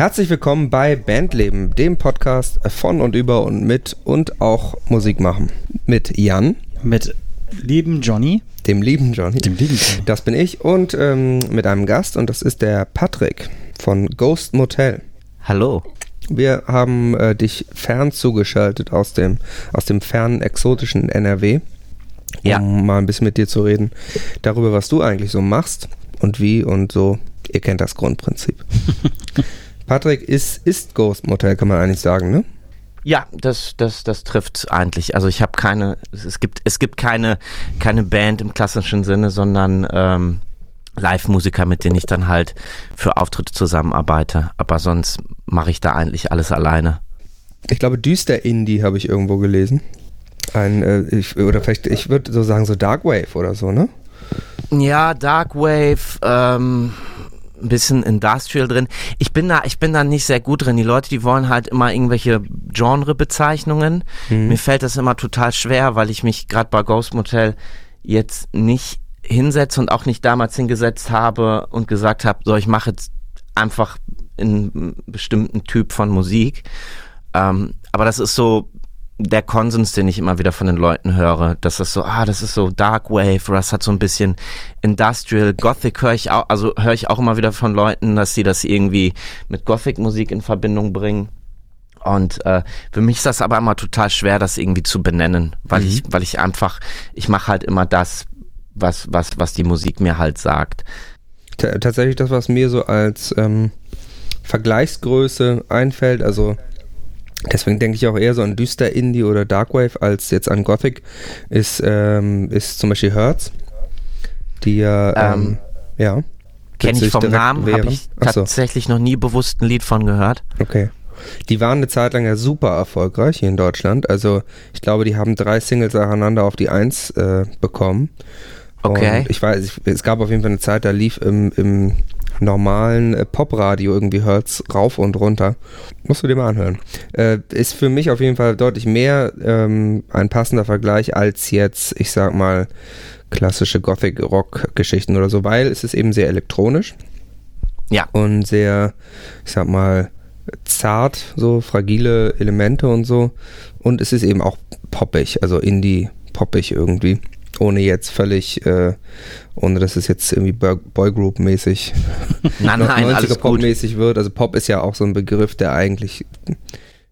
Herzlich willkommen bei Bandleben, dem Podcast von und über und mit und auch Musik machen. Mit Jan. Mit lieben Johnny. Dem lieben Johnny. Dem lieben Johnny. Das bin ich und ähm, mit einem Gast und das ist der Patrick von Ghost Motel. Hallo. Wir haben äh, dich fern zugeschaltet aus dem, aus dem fernen exotischen NRW, um Ja. mal ein bisschen mit dir zu reden darüber, was du eigentlich so machst und wie und so. Ihr kennt das Grundprinzip. Patrick ist, ist Ghost Motel, kann man eigentlich sagen, ne? Ja, das, das, das trifft eigentlich. Also ich habe keine, es gibt, es gibt keine, keine Band im klassischen Sinne, sondern ähm, Live-Musiker, mit denen ich dann halt für Auftritte zusammenarbeite. Aber sonst mache ich da eigentlich alles alleine. Ich glaube, düster Indie habe ich irgendwo gelesen. Ein, äh, ich, oder vielleicht, ich würde so sagen, so Dark Wave oder so, ne? Ja, Darkwave, ähm, ein bisschen Industrial drin. Ich bin da, ich bin da nicht sehr gut drin. Die Leute, die wollen halt immer irgendwelche Genrebezeichnungen. Mir fällt das immer total schwer, weil ich mich gerade bei Ghost Motel jetzt nicht hinsetze und auch nicht damals hingesetzt habe und gesagt habe, so ich mache jetzt einfach einen bestimmten Typ von Musik. Ähm, aber das ist so der Konsens, den ich immer wieder von den Leuten höre, dass das so, ah, das ist so Dark Wave oder das hat so ein bisschen Industrial, Gothic höre ich auch, also höre ich auch immer wieder von Leuten, dass sie das irgendwie mit Gothic-Musik in Verbindung bringen. Und äh, für mich ist das aber immer total schwer, das irgendwie zu benennen, weil ich, weil ich einfach, ich mache halt immer das, was, was, was die Musik mir halt sagt. T tatsächlich das, was mir so als ähm, Vergleichsgröße einfällt, also deswegen denke ich auch eher so an düster Indie oder Darkwave als jetzt an Gothic, ist, ähm, ist zum Beispiel Hertz, die ja, ähm, Ähm, ja. Kenne ich vom Namen, habe ich Ach so, tatsächlich noch nie bewusst ein Lied von gehört. okay. Die waren eine Zeit lang ja super erfolgreich hier in Deutschland. Also ich glaube, die haben drei Singles nacheinander auf die Eins äh, bekommen. Okay. Und ich weiß, ich, es gab auf jeden Fall eine Zeit, da lief im, im normalen äh, Popradio irgendwie Hertz rauf und runter. Musst du dir mal anhören. Äh, ist für mich auf jeden Fall deutlich mehr ähm, ein passender Vergleich als jetzt, ich sag mal, klassische Gothic-Rock-Geschichten oder so, weil es ist eben sehr elektronisch Ja. und sehr, ich sag mal, zart, so fragile Elemente und so. Und es ist eben auch poppig, also Indie-poppig irgendwie. Ohne jetzt völlig, äh, ohne dass es jetzt irgendwie Boy- Boygroup-mäßig, Nein, nein. Pop-mäßig wird. Also Pop ist ja auch so ein Begriff, der eigentlich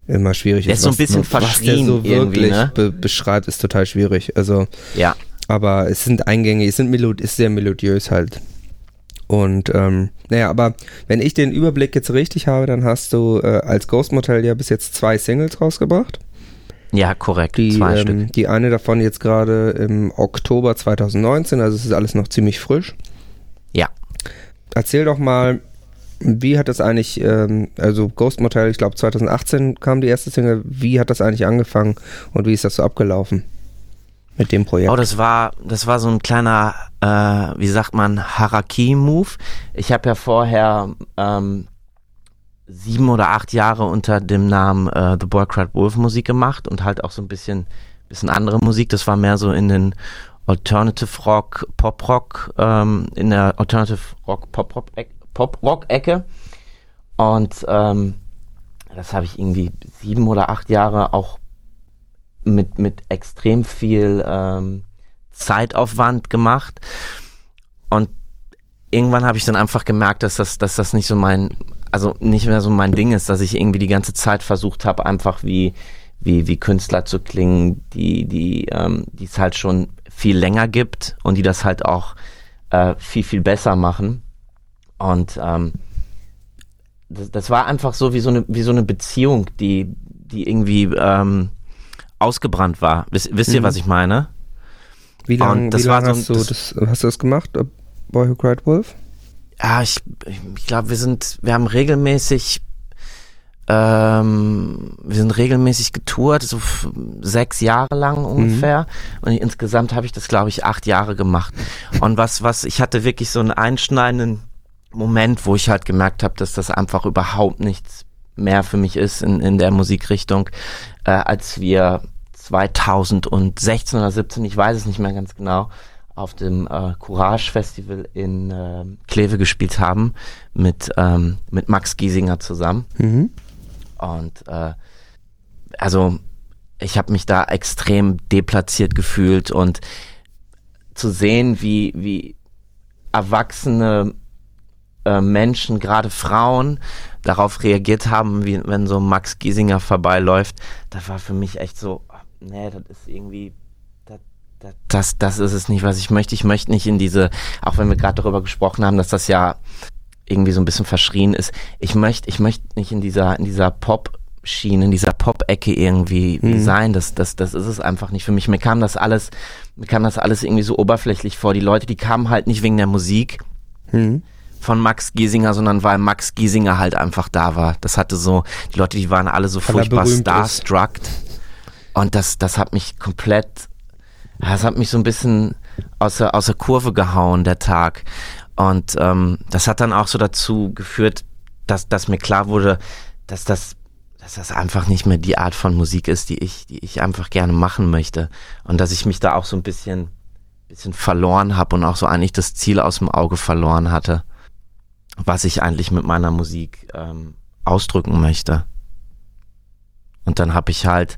immer schwierig Der ist. ist so ein Was- bisschen der verschrien so wirklich ne? be beschreibt, ist total schwierig. Also Ja. aber es sind Eingänge, es sind Melod ist sehr melodiös halt. Und ähm, naja, aber wenn ich den Überblick jetzt richtig habe, dann hast du äh, als Ghost Motel ja bis jetzt zwei Singles rausgebracht. Ja, korrekt. Die, Zwei ähm, Stück. die eine davon jetzt gerade im Oktober 2019, also es ist alles noch ziemlich frisch. Ja. Erzähl doch mal, wie hat das eigentlich, ähm, also Ghost Motel, ich glaube 2018 kam die erste Single, wie hat das eigentlich angefangen und wie ist das so abgelaufen mit dem Projekt? Oh, das war, das war so ein kleiner, äh, wie sagt man, Haraki-Move. Ich habe ja vorher ähm, sieben oder acht Jahre unter dem Namen äh, The Boy Cried Wolf Musik gemacht und halt auch so ein bisschen, bisschen andere Musik. Das war mehr so in den Alternative Rock, Pop Rock, ähm, in der Alternative Rock, Pop Rock, Pop Rock Ecke. Und ähm, das habe ich irgendwie sieben oder acht Jahre auch mit, mit extrem viel ähm, Zeitaufwand gemacht. Und irgendwann habe ich dann einfach gemerkt, dass das, dass das nicht so mein, also nicht mehr so mein Ding ist, dass ich irgendwie die ganze Zeit versucht habe, einfach wie, wie, wie Künstler zu klingen, die, die, ähm, die es halt schon viel länger gibt und die das halt auch äh, viel, viel besser machen. Und ähm, das, das war einfach so wie so eine, wie so eine Beziehung, die, die irgendwie ähm, ausgebrannt war. Wisst, wisst ihr, Mhm. was ich meine? wie lange wie lang war so hast, du das, hast du das gemacht, Boy Who Cried Wolf? Ja, ich, ich glaube, wir sind, wir haben regelmäßig, ähm, wir sind regelmäßig getourt, so sechs Jahre lang ungefähr. Und insgesamt habe ich das, glaube ich, acht Jahre gemacht. Und was, was, ich hatte wirklich so einen einschneidenden Moment, wo ich halt gemerkt habe, dass das einfach überhaupt nichts mehr für mich ist in, in der Musikrichtung, äh, als wir 2016 oder 17, ich weiß es nicht mehr ganz genau, auf dem äh, Courage Festival in äh, Kleve gespielt haben mit, ähm, mit Max Giesinger zusammen. Mhm. Und äh, also ich habe mich da extrem deplatziert gefühlt und zu sehen, wie, wie erwachsene äh, Menschen, gerade Frauen, darauf reagiert haben, wie wenn so Max Giesinger vorbeiläuft, das war für mich echt so, nee, das ist irgendwie das, das ist es nicht, was ich möchte. Ich möchte nicht in diese, auch wenn wir gerade darüber gesprochen haben, dass das ja irgendwie so ein bisschen verschrien ist. Ich möchte, ich möchte nicht in dieser, in dieser Pop-Schiene, in dieser Pop-Ecke irgendwie mhm. sein. Das, das, das ist es einfach nicht für mich. Mir kam das alles, mir kam das alles irgendwie so oberflächlich vor. Die Leute, die kamen halt nicht wegen der Musik. Mhm von Max Giesinger, sondern weil Max Giesinger halt einfach da war. Das hatte so, die Leute, die waren alle so weil furchtbar starstruck. Und das, das hat mich komplett das hat mich so ein bisschen aus der, aus der Kurve gehauen, der Tag. Und ähm, das hat dann auch so dazu geführt, dass, dass mir klar wurde, dass das, dass das einfach nicht mehr die Art von Musik ist, die ich, die ich einfach gerne machen möchte. Und dass ich mich da auch so ein bisschen, bisschen verloren habe und auch so eigentlich das Ziel aus dem Auge verloren hatte, was ich eigentlich mit meiner Musik ähm, ausdrücken möchte. Und dann habe ich halt,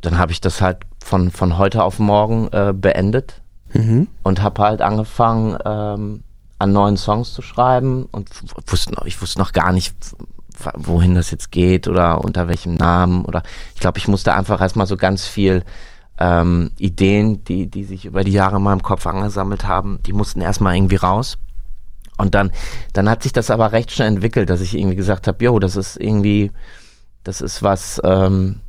dann habe ich das halt von, von heute auf morgen äh, beendet mhm. und habe halt angefangen, ähm, an neuen Songs zu schreiben und wusste noch, ich wusste noch gar nicht, wohin das jetzt geht oder unter welchem Namen oder ich glaube, ich musste einfach erstmal so ganz viel ähm, Ideen, die, die sich über die Jahre in meinem Kopf angesammelt haben, die mussten erstmal irgendwie raus. Und dann, dann hat sich das aber recht schnell entwickelt, dass ich irgendwie gesagt habe, jo, das ist irgendwie, das ist was, ähm,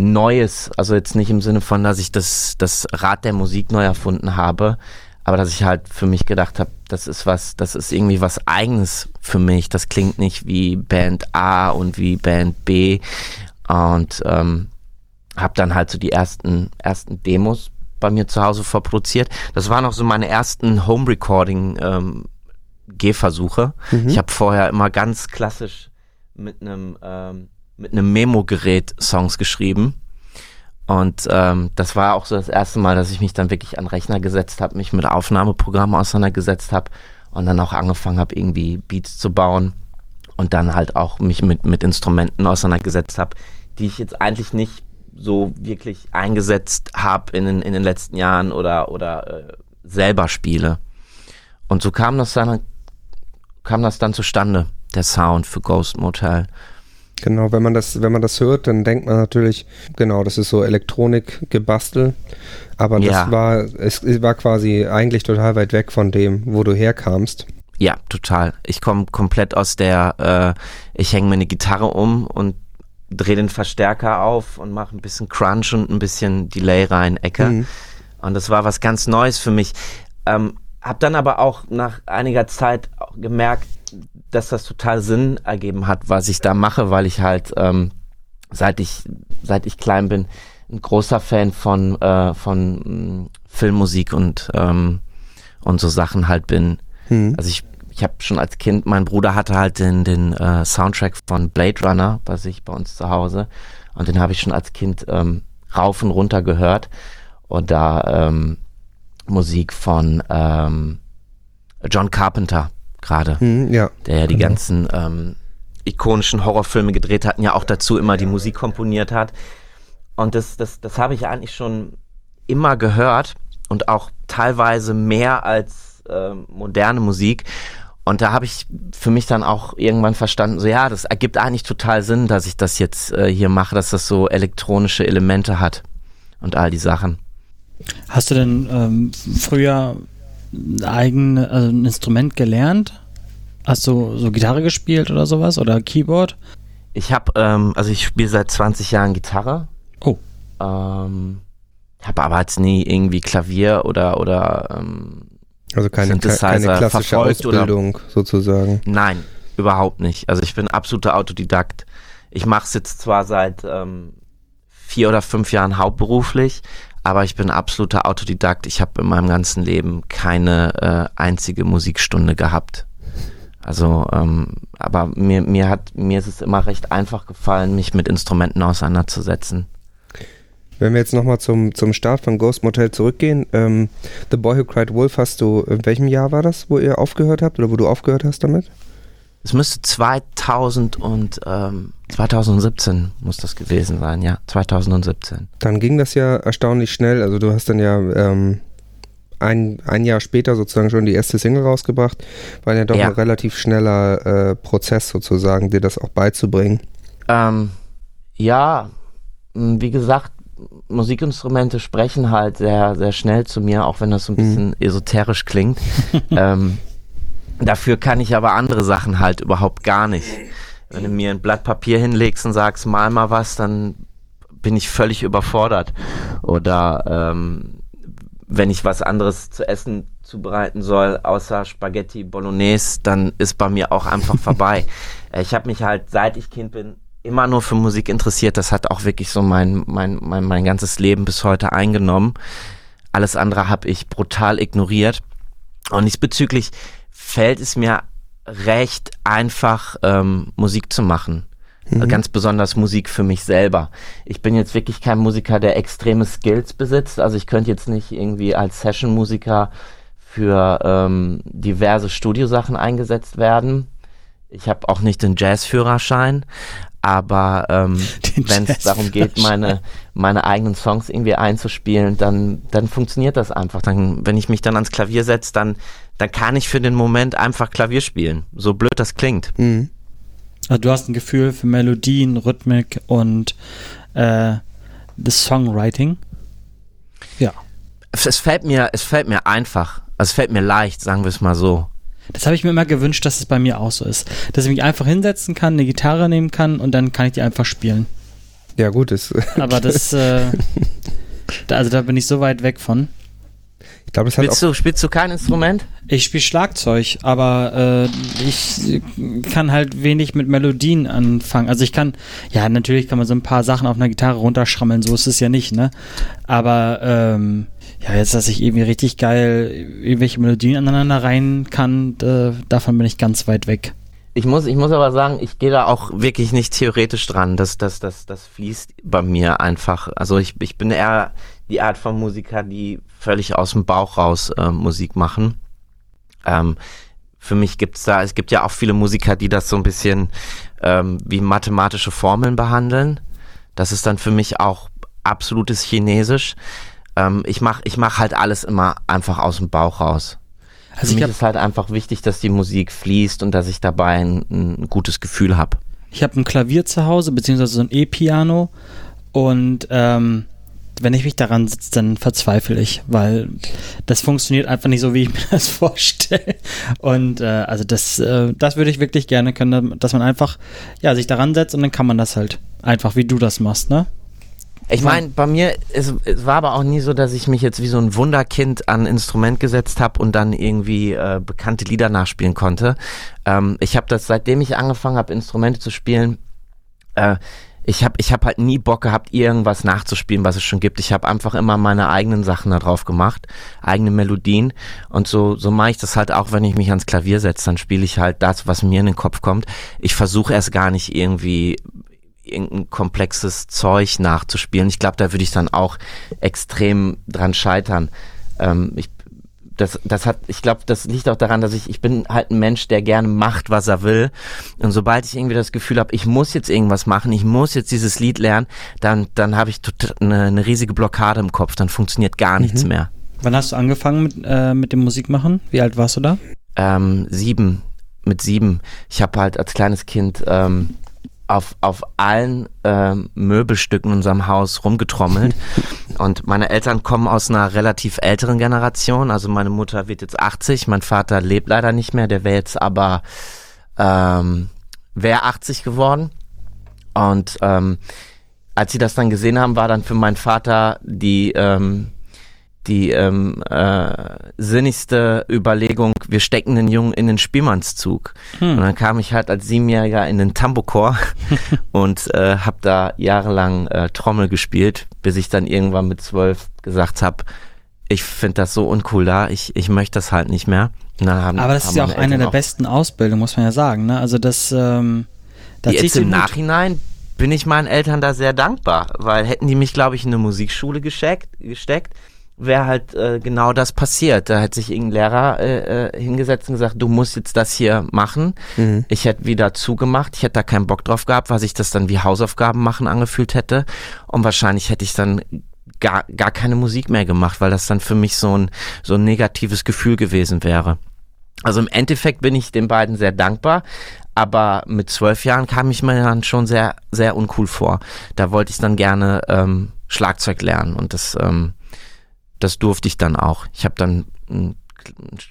Neues, also jetzt nicht im Sinne von, dass ich das, das Rad der Musik neu erfunden habe, aber dass ich halt für mich gedacht habe, das ist was, das ist irgendwie was eigenes für mich. Das klingt nicht wie Band A und wie Band B und ähm, habe dann halt so die ersten ersten Demos bei mir zu Hause vorproduziert. Das waren auch so meine ersten Home Recording ähm, Gehversuche. Mhm. Ich habe vorher immer ganz klassisch mit einem ähm, mit einem Memo-Gerät Songs geschrieben. Und ähm, das war auch so das erste Mal, dass ich mich dann wirklich an Rechner gesetzt habe, mich mit Aufnahmeprogrammen auseinandergesetzt habe und dann auch angefangen habe, irgendwie Beats zu bauen und dann halt auch mich mit, mit Instrumenten auseinandergesetzt habe, die ich jetzt eigentlich nicht so wirklich eingesetzt habe in, in den letzten Jahren oder, oder äh, selber spiele. Und so kam das dann, kam das dann zustande, der Sound für Ghost Motel. Genau, wenn man das, wenn man das hört, dann denkt man natürlich, genau, das ist so Elektronik-Gebastel. Aber das ja. war, es war quasi eigentlich total weit weg von dem, wo du herkamst. Ja, total. Ich komme komplett aus der, äh, ich hänge mir eine Gitarre um und drehe den Verstärker auf und mache ein bisschen Crunch und ein bisschen Delay rein, Ecke. Mhm. Und das war was ganz Neues für mich. Ähm, hab dann aber auch nach einiger Zeit gemerkt, dass das total Sinn ergeben hat, was ich da mache, weil ich halt ähm, seit ich seit ich klein bin ein großer Fan von äh, von mm, Filmmusik und ähm, und so Sachen halt bin. Hm. Also ich ich habe schon als Kind, mein Bruder hatte halt den den äh, Soundtrack von Blade Runner bei sich bei uns zu Hause und den habe ich schon als Kind ähm, rauf und runter gehört und da ähm, Musik von ähm, John Carpenter gerade. Hm, ja. Der ja die genau. ganzen ähm, ikonischen Horrorfilme gedreht hat und ja auch dazu immer die Musik komponiert hat. Und das, das, das habe ich eigentlich schon immer gehört und auch teilweise mehr als äh, moderne Musik. Und da habe ich für mich dann auch irgendwann verstanden, so ja, das ergibt eigentlich total Sinn, dass ich das jetzt äh, hier mache, dass das so elektronische Elemente hat und all die Sachen. Hast du denn ähm, früher ein eigenes also ein Instrument gelernt? Hast du so Gitarre gespielt oder sowas oder Keyboard? Ich habe, ähm, also ich spiele seit 20 Jahren Gitarre. Oh. Ähm, habe aber jetzt nie irgendwie Klavier oder oder ähm, also keine, keine klassische Ausbildung oder, sozusagen. Nein, überhaupt nicht. Also ich bin absoluter Autodidakt. Ich mache es jetzt zwar seit ähm, vier oder fünf Jahren hauptberuflich, aber ich bin absoluter Autodidakt. Ich habe in meinem ganzen Leben keine äh, einzige Musikstunde gehabt. Also, ähm, aber mir, mir hat, mir ist es immer recht einfach gefallen, mich mit Instrumenten auseinanderzusetzen. Wenn wir jetzt nochmal zum, zum Start von Ghost Motel zurückgehen, ähm, The Boy Who Cried Wolf hast du, in welchem Jahr war das, wo ihr aufgehört habt oder wo du aufgehört hast damit? Es müsste 2000 und ähm, 2017 muss das gewesen sein, ja, 2017. Dann ging das ja erstaunlich schnell. Also du hast dann ja ähm, ein, ein Jahr später sozusagen schon die erste Single rausgebracht. War ja doch Ja. ein relativ schneller äh, Prozess sozusagen, dir das auch beizubringen. Ähm, ja, wie gesagt, Musikinstrumente sprechen halt sehr, sehr schnell zu mir, auch wenn das so ein Mhm. bisschen esoterisch klingt. ähm, dafür kann ich aber andere Sachen halt überhaupt gar nicht. Wenn du mir ein Blatt Papier hinlegst und sagst, mal mal was, dann bin ich völlig überfordert. Oder ähm, wenn ich was anderes zu essen zubereiten soll, außer Spaghetti Bolognese, dann ist bei mir auch einfach vorbei. Äh, Ich habe mich halt, seit ich Kind bin, immer nur für Musik interessiert. Das hat auch wirklich so mein, mein, mein, mein ganzes Leben bis heute eingenommen. Alles andere habe ich brutal ignoriert. Und diesbezüglich fällt es mir recht einfach, ähm, Musik zu machen. Mhm. Ganz besonders Musik für mich selber. Ich bin jetzt wirklich kein Musiker, der extreme Skills besitzt. Also ich könnte jetzt nicht irgendwie als Session-Musiker für ähm, diverse Studiosachen eingesetzt werden. Ich habe auch nicht den Jazzführerschein, aber ähm, wenn es darum geht, meine, meine eigenen Songs irgendwie einzuspielen, dann, dann funktioniert das einfach. Dann, wenn ich mich dann ans Klavier setze, dann, dann kann ich für den Moment einfach Klavier spielen. So blöd das klingt. Mhm. Also du hast ein Gefühl für Melodien, Rhythmik und äh, das Songwriting. Ja. Es, es fällt mir, es fällt mir einfach. Also es fällt mir leicht, sagen wir es mal so. Das habe ich mir immer gewünscht, dass es bei mir auch so ist. Dass ich mich einfach hinsetzen kann, eine Gitarre nehmen kann und dann kann ich die einfach spielen. Ja gut, das, Aber das, äh, da, also da bin ich so weit weg von. ich glaube, das hat auch Spielst du, spielst du kein Instrument? Ich spiele Schlagzeug, aber äh, ich kann halt wenig mit Melodien anfangen. Also ich kann, ja, natürlich kann man so ein paar Sachen auf einer Gitarre runterschrammeln, so ist es ja nicht, ne? Aber ähm, ja, jetzt, dass ich irgendwie richtig geil irgendwelche Melodien aneinander rein kann, äh, davon bin ich ganz weit weg. Ich muss, ich muss aber sagen, ich gehe da auch wirklich nicht theoretisch dran. Das, das, das, das fließt bei mir einfach. Also ich, ich bin eher die Art von Musiker, die völlig aus dem Bauch raus äh, Musik machen. Ähm, für mich gibt's da, es gibt ja auch viele Musiker, die das so ein bisschen ähm, wie mathematische Formeln behandeln. Das ist dann für mich auch absolutes Chinesisch. Ähm, ich mach, ich mach halt alles immer einfach aus dem Bauch raus. Also für ich mich habe ist halt einfach wichtig, dass die Musik fließt und dass ich dabei ein, ein gutes Gefühl habe. ich hab ein Klavier zu Hause, beziehungsweise so ein E-Piano und ähm, wenn ich mich daran sitze, dann verzweifle ich, weil das funktioniert einfach nicht so, wie ich mir das vorstelle. Und äh, also das, äh, das würde ich wirklich gerne können, dass man einfach ja sich daran setzt und dann kann man das halt einfach, wie du das machst, ne? Ich meine, bei mir, es, es war aber auch nie so, dass ich mich jetzt wie so ein Wunderkind an ein Instrument gesetzt habe und dann irgendwie äh, bekannte Lieder nachspielen konnte. Ähm, ich habe das, seitdem ich angefangen habe, Instrumente zu spielen, äh, ich habe ich hab halt nie Bock gehabt, irgendwas nachzuspielen, was es schon gibt. Ich habe einfach immer meine eigenen Sachen da drauf gemacht, eigene Melodien. Und so, so mache ich das halt auch, wenn ich mich ans Klavier setze. Dann spiele ich halt das, was mir in den Kopf kommt. Ich versuche erst gar nicht irgendwie irgendein komplexes Zeug nachzuspielen. Ich glaube, da würde ich dann auch extrem dran scheitern. Ähm, ich, das, das hat, ich glaube, das liegt auch daran, dass ich, ich bin halt ein Mensch, der gerne macht, was er will. Und sobald ich irgendwie das Gefühl habe, ich muss jetzt irgendwas machen, ich muss jetzt dieses Lied lernen, dann, dann habe ich eine, eine riesige Blockade im Kopf, dann funktioniert gar nichts mehr. Wann hast du angefangen mit, äh, mit dem Musikmachen? Wie alt warst du da? Ähm, sieben, mit sieben. Ich habe halt als kleines Kind ähm, auf, auf allen ähm, Möbelstücken in unserem Haus rumgetrommelt. Und meine Eltern kommen aus einer relativ älteren Generation. Also meine Mutter wird jetzt 80, mein Vater lebt leider nicht mehr, der wäre jetzt aber ähm, wäre 80 geworden. Und ähm, als sie das dann gesehen haben, war dann für meinen Vater die ähm, die ähm, äh, sinnigste Überlegung, wir stecken den Jungen in den Spielmannszug. Hm. Und dann kam ich halt als Siebenjähriger in den Tambourchor und äh, habe da jahrelang äh, Trommel gespielt, bis ich dann irgendwann mit zwölf gesagt habe, ich finde das so uncool da, ich, ich möchte das halt nicht mehr. Dann haben, Aber das ist ja auch eine der besten Ausbildungen, muss man ja sagen, ne? Also das, ähm, da Jetzt im Hut. Nachhinein bin ich meinen Eltern da sehr dankbar, weil hätten die mich, glaube ich, in eine Musikschule gesteckt, gesteckt wäre halt äh, genau das passiert. Da hätte sich irgendein Lehrer äh, äh, hingesetzt und gesagt, du musst jetzt das hier machen. Mhm. Ich hätte wieder zugemacht. Ich hätte da keinen Bock drauf gehabt, weil sich das dann wie Hausaufgaben machen angefühlt hätte. Und wahrscheinlich hätte ich dann gar, gar keine Musik mehr gemacht, weil das dann für mich so ein, so ein negatives Gefühl gewesen wäre. Also im Endeffekt bin ich den beiden sehr dankbar, aber mit zwölf Jahren kam ich mir dann schon sehr, sehr uncool vor. Da wollte ich dann gerne ähm, Schlagzeug lernen und das, ähm, das durfte ich dann auch. Ich habe dann ein,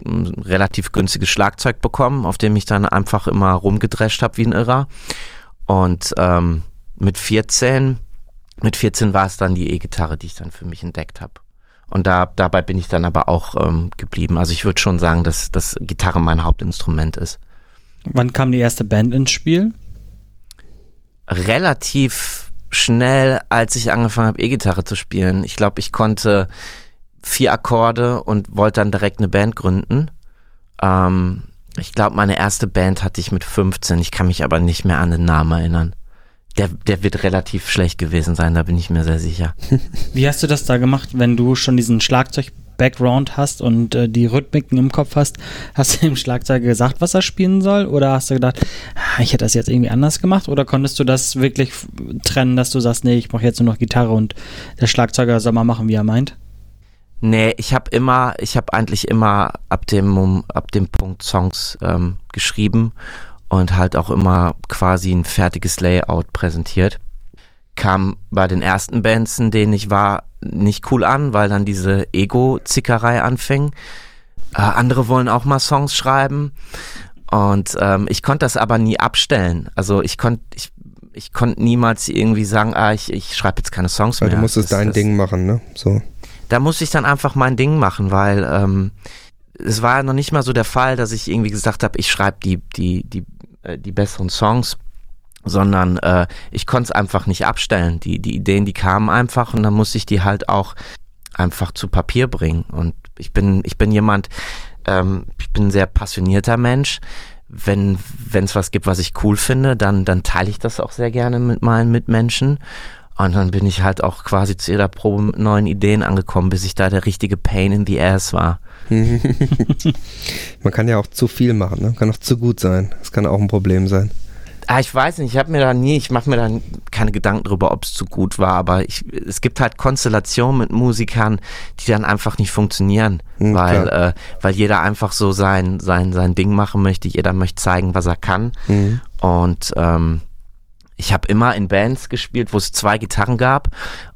ein, relativ günstiges Schlagzeug bekommen, auf dem ich dann einfach immer rumgedrescht habe wie ein Irrer. Und ähm, mit 14, mit 14 war es dann die E-Gitarre, die ich dann für mich entdeckt habe. Und da, dabei bin ich dann aber auch ähm, geblieben. Also ich würde schon sagen, dass, dass Gitarre mein Hauptinstrument ist. Wann kam die erste Band ins Spiel? Relativ schnell, als ich angefangen habe, E-Gitarre zu spielen. Ich glaube, ich konnte vier Akkorde und wollte dann direkt eine Band gründen. Ähm, ich glaube, meine erste Band hatte ich mit 15. Ich kann mich aber nicht mehr an den Namen erinnern. Der, der wird relativ schlecht gewesen sein, da bin ich mir sehr sicher. Wie hast du das da gemacht, wenn du schon diesen Schlagzeug-Background hast und äh, die Rhythmiken im Kopf hast? Hast du dem Schlagzeuger gesagt, was er spielen soll? Oder hast du gedacht, ah, ich hätte das jetzt irgendwie anders gemacht? Oder konntest du das wirklich trennen, dass du sagst, nee, ich mache jetzt nur noch Gitarre und der Schlagzeuger soll mal machen, wie er meint? Nee, ich habe immer, ich habe eigentlich immer ab dem, ab dem Punkt Songs ähm, geschrieben und halt auch immer quasi ein fertiges Layout präsentiert. Kam bei den ersten Bands, in denen ich war, nicht cool an, weil dann diese Ego-Zickerei anfing. Äh, andere wollen auch mal Songs schreiben. Und ähm, ich konnte das aber nie abstellen. Also ich konnte, ich, ich konnte niemals irgendwie sagen, ah, ich, ich schreibe jetzt keine Songs weil mehr. Du musstest das, dein das, Ding machen, ne? So. Da musste ich dann einfach mein Ding machen, weil ähm, es war ja noch nicht mal so der Fall, dass ich irgendwie gesagt habe, ich schreibe die, die, die äh, die besseren Songs, sondern äh, ich konnte es einfach nicht abstellen. Die, die Ideen, die kamen einfach und dann musste ich die halt auch einfach zu Papier bringen. Und ich bin, ich bin jemand, ähm, ich bin ein sehr passionierter Mensch. Wenn es was gibt, was ich cool finde, dann, dann teile ich das auch sehr gerne mit meinen Mitmenschen. Und dann bin ich halt auch quasi zu jeder Probe mit neuen Ideen angekommen, bis ich da der richtige Pain in the Ass war. Man kann ja auch zu viel machen, ne? kann auch zu gut sein. Das kann auch ein Problem sein. Ah, ich weiß nicht, ich habe mir da nie, ich mache mir da keine Gedanken drüber, ob es zu gut war, aber ich, es gibt halt Konstellationen mit Musikern, die dann einfach nicht funktionieren, mhm, weil, äh, weil jeder einfach so sein, sein, sein Ding machen möchte, jeder möchte zeigen, was er kann. Mhm. Und ähm, ich habe immer in Bands gespielt, wo es zwei Gitarren gab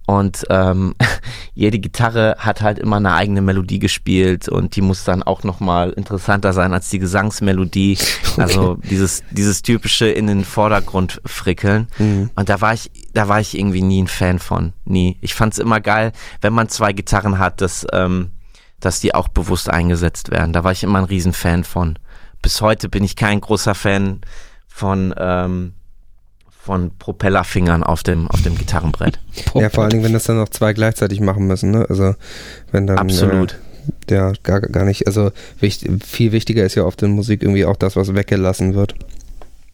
und ähm, jede Gitarre hat halt immer eine eigene Melodie gespielt und die muss dann auch nochmal interessanter sein als die Gesangsmelodie. Okay. Also dieses, dieses typische in den Vordergrund frickeln. Mhm. Und da war ich, da war ich irgendwie nie ein Fan von. Nie. Ich fand es immer geil, wenn man zwei Gitarren hat, dass, ähm, dass die auch bewusst eingesetzt werden. Da war ich immer ein Riesenfan von. Bis heute bin ich kein großer Fan von ähm, von Propellerfingern auf dem, auf dem Gitarrenbrett. ja, vor allen Dingen, wenn das dann noch zwei gleichzeitig machen müssen, ne? Also, wenn dann. Absolut. Äh, ja, gar, gar nicht. Also, wichtig, viel wichtiger ist ja oft in Musik irgendwie auch das, was weggelassen wird.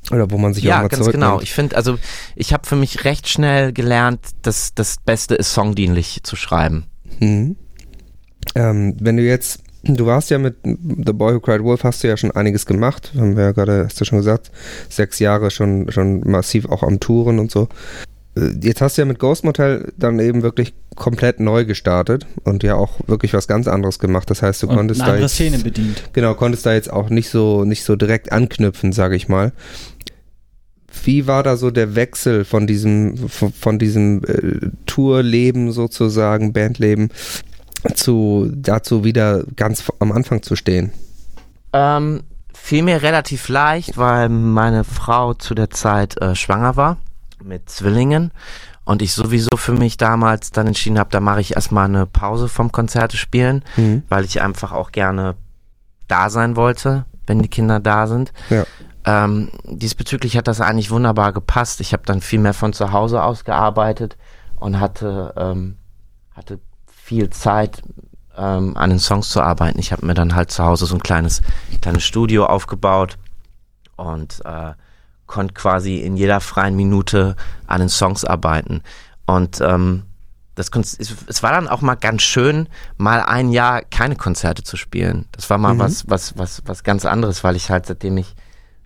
Oder wo man sich ja, auch mal ganz genau. Ich finde, also, ich habe für mich recht schnell gelernt, dass das Beste ist, songdienlich zu schreiben. Mhm. Ähm, wenn du jetzt Du warst ja mit The Boy Who Cried Wolf, hast du ja schon einiges gemacht. Haben wir ja gerade, hast du schon gesagt, sechs Jahre schon, schon massiv auch am Touren und so. Äh, jetzt hast du ja mit Ghost Motel dann eben wirklich komplett neu gestartet und ja auch wirklich was ganz anderes gemacht. Das heißt, du und konntest eine da jetzt, Szene bedient. Genau, konntest da jetzt auch nicht so nicht so direkt anknüpfen, sage ich mal. Wie war da so der Wechsel von diesem von, von diesem äh, Tourleben sozusagen, Bandleben zu, dazu wieder ganz am Anfang zu stehen? Ähm, fiel mir relativ leicht, weil meine Frau zu der Zeit äh, schwanger war mit Zwillingen und ich sowieso für mich damals dann entschieden habe, da mache ich erstmal eine Pause vom Konzerte spielen, mhm. weil ich einfach auch gerne da sein wollte, wenn die Kinder da sind. Ja. Ähm, diesbezüglich hat das eigentlich wunderbar gepasst. Ich habe dann viel mehr von zu Hause aus gearbeitet und hatte, ähm, hatte viel Zeit, ähm, an den Songs zu arbeiten. Ich habe mir dann halt zu Hause so ein kleines, kleines Studio aufgebaut und äh, konnte quasi in jeder freien Minute an den Songs arbeiten. Und ähm, das es war dann auch mal ganz schön, mal ein Jahr keine Konzerte zu spielen. Das war mal mhm. was, was, was, was ganz anderes, weil ich halt, seitdem ich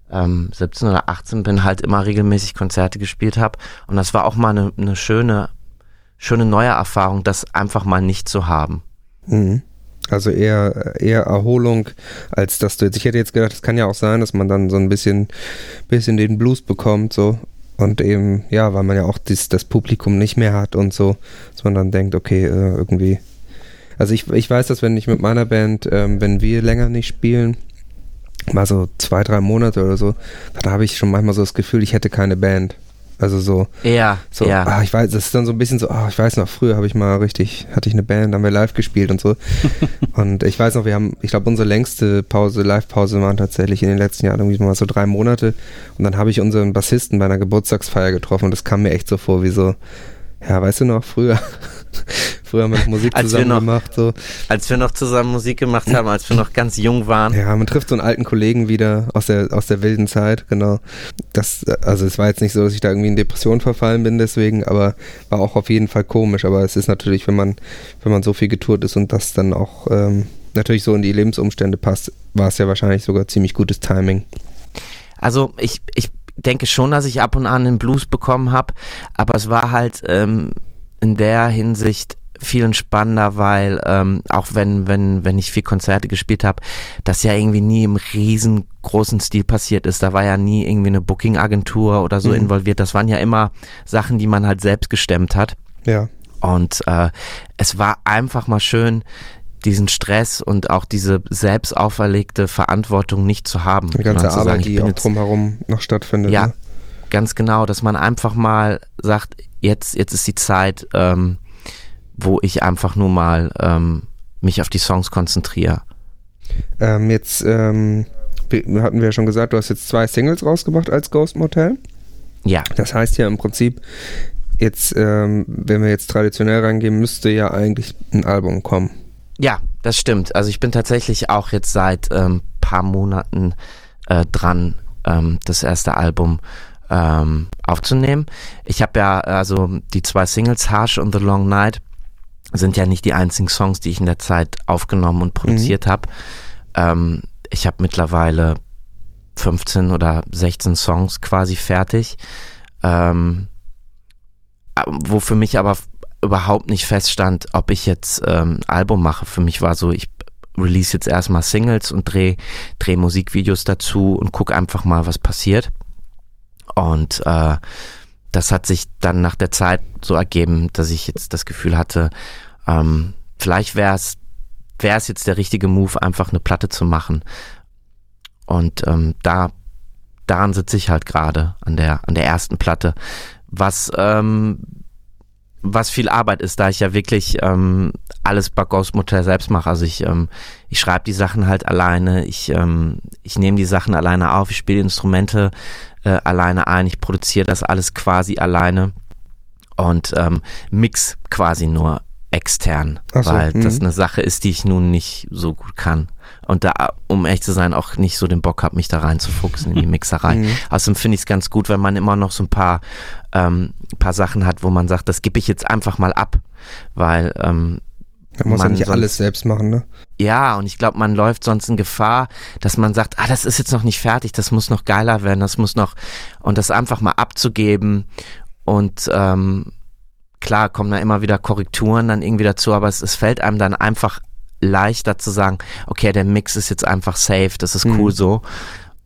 ähm, 17 oder 18 bin, halt immer regelmäßig Konzerte gespielt habe. Und das war auch mal eine, eine schöne, schöne neue Erfahrung, das einfach mal nicht zu haben. Mhm. Also eher, eher Erholung, als dass du jetzt, ich hätte jetzt gedacht, es kann ja auch sein, dass man dann so ein bisschen, bisschen den Blues bekommt, so. Und eben, ja, weil man ja auch dies, das Publikum nicht mehr hat und so, dass man dann denkt, okay, äh, irgendwie. Also ich, ich weiß, dass wenn ich mit meiner Band, ähm, wenn wir länger nicht spielen, mal so zwei, drei Monate oder so, da habe ich schon manchmal so das Gefühl, ich hätte keine Band. Also so. Ja. So, ja. Ah, ich weiß, das ist dann so ein bisschen so, ah, ich weiß noch, früher habe ich mal richtig, hatte ich eine Band, haben wir live gespielt und so. und ich weiß noch, wir haben, ich glaube, unsere längste Pause, Live-Pause waren tatsächlich in den letzten Jahren irgendwie mal so drei Monate. Und dann habe ich unseren Bassisten bei einer Geburtstagsfeier getroffen und das kam mir echt so vor, wie so, ja, weißt du noch, früher. Früher haben wir Musik als zusammen noch, gemacht. So. Als wir noch zusammen Musik gemacht haben, als wir noch ganz jung waren. Ja, man trifft so einen alten Kollegen wieder aus der, aus der wilden Zeit, genau. Das, also es war jetzt nicht so, dass ich da irgendwie in Depression verfallen bin deswegen, aber war auch auf jeden Fall komisch. Aber es ist natürlich, wenn man, wenn man so viel getourt ist und das dann auch ähm, natürlich so in die Lebensumstände passt, war es ja wahrscheinlich sogar ziemlich gutes Timing. Also ich, ich denke schon, dass ich ab und an den Blues bekommen habe, aber es war halt ähm, in der Hinsicht viel spannender, weil ähm, auch wenn, wenn, wenn ich viel Konzerte gespielt habe, das ja irgendwie nie im riesengroßen Stil passiert ist. Da war ja nie irgendwie eine Booking-Agentur oder so mhm. involviert. Das waren ja immer Sachen, die man halt selbst gestemmt hat. Ja. Und äh, es war einfach mal schön, diesen Stress und auch diese selbst auferlegte Verantwortung nicht zu haben. Die ganze Arbeit, sagen, die auch drumherum noch stattfindet. Ja, ne? ganz genau, dass man einfach mal sagt, jetzt, jetzt ist die Zeit, ähm, wo ich einfach nur mal ähm, mich auf die Songs konzentriere. Ähm, jetzt ähm, hatten wir ja schon gesagt, du hast jetzt zwei Singles rausgebracht als Ghost Motel. Ja. Das heißt ja im Prinzip, jetzt, ähm, wenn wir jetzt traditionell reingehen, müsste ja eigentlich ein Album kommen. Ja, das stimmt. Also ich bin tatsächlich auch jetzt seit ähm, paar Monaten äh, dran, ähm, das erste Album aufzunehmen. Ich habe ja also die zwei Singles Harsh und The Long Night sind ja nicht die einzigen Songs, die ich in der Zeit aufgenommen und produziert mhm. habe. Ähm, ich habe mittlerweile 15 oder 16 Songs quasi fertig, ähm, wo für mich aber überhaupt nicht feststand, ob ich jetzt ähm, Album mache. Für mich war so, ich release jetzt erstmal Singles und drehe dreh Musikvideos dazu und guck einfach mal, was passiert. Und äh, das hat sich dann nach der Zeit so ergeben, dass ich jetzt das Gefühl hatte, ähm, vielleicht wäre es jetzt der richtige Move, einfach eine Platte zu machen. Und ähm, da daran sitze ich halt gerade an der an der ersten Platte, was ähm, was viel Arbeit ist, da ich ja wirklich ähm, alles bei Ghost Motel selbst mache. Also ich, ähm, ich schreibe die Sachen halt alleine, ich, ähm, ich nehme die Sachen alleine auf, ich spiele Instrumente äh, alleine ein, ich produziere das alles quasi alleine und ähm, mix quasi nur extern, so, weil mh. das eine Sache ist, die ich nun nicht so gut kann. Und da, um echt zu sein, auch nicht so den Bock habe, mich da reinzufuchsen in die Mixerei. Mhm. Außerdem finde ich es ganz gut, wenn man immer noch so ein paar, ähm, paar Sachen hat, wo man sagt, das gebe ich jetzt einfach mal ab. Weil ähm, man muss man ja nicht sonst, alles selbst machen, ne? Ja, und ich glaube, man läuft sonst in Gefahr, dass man sagt, ah, das ist jetzt noch nicht fertig, das muss noch geiler werden, das muss noch, und das einfach mal abzugeben und ähm, klar kommen da immer wieder Korrekturen dann irgendwie dazu, aber es, es fällt einem dann einfach leichter zu sagen, okay, der Mix ist jetzt einfach safe, das ist cool mhm. so.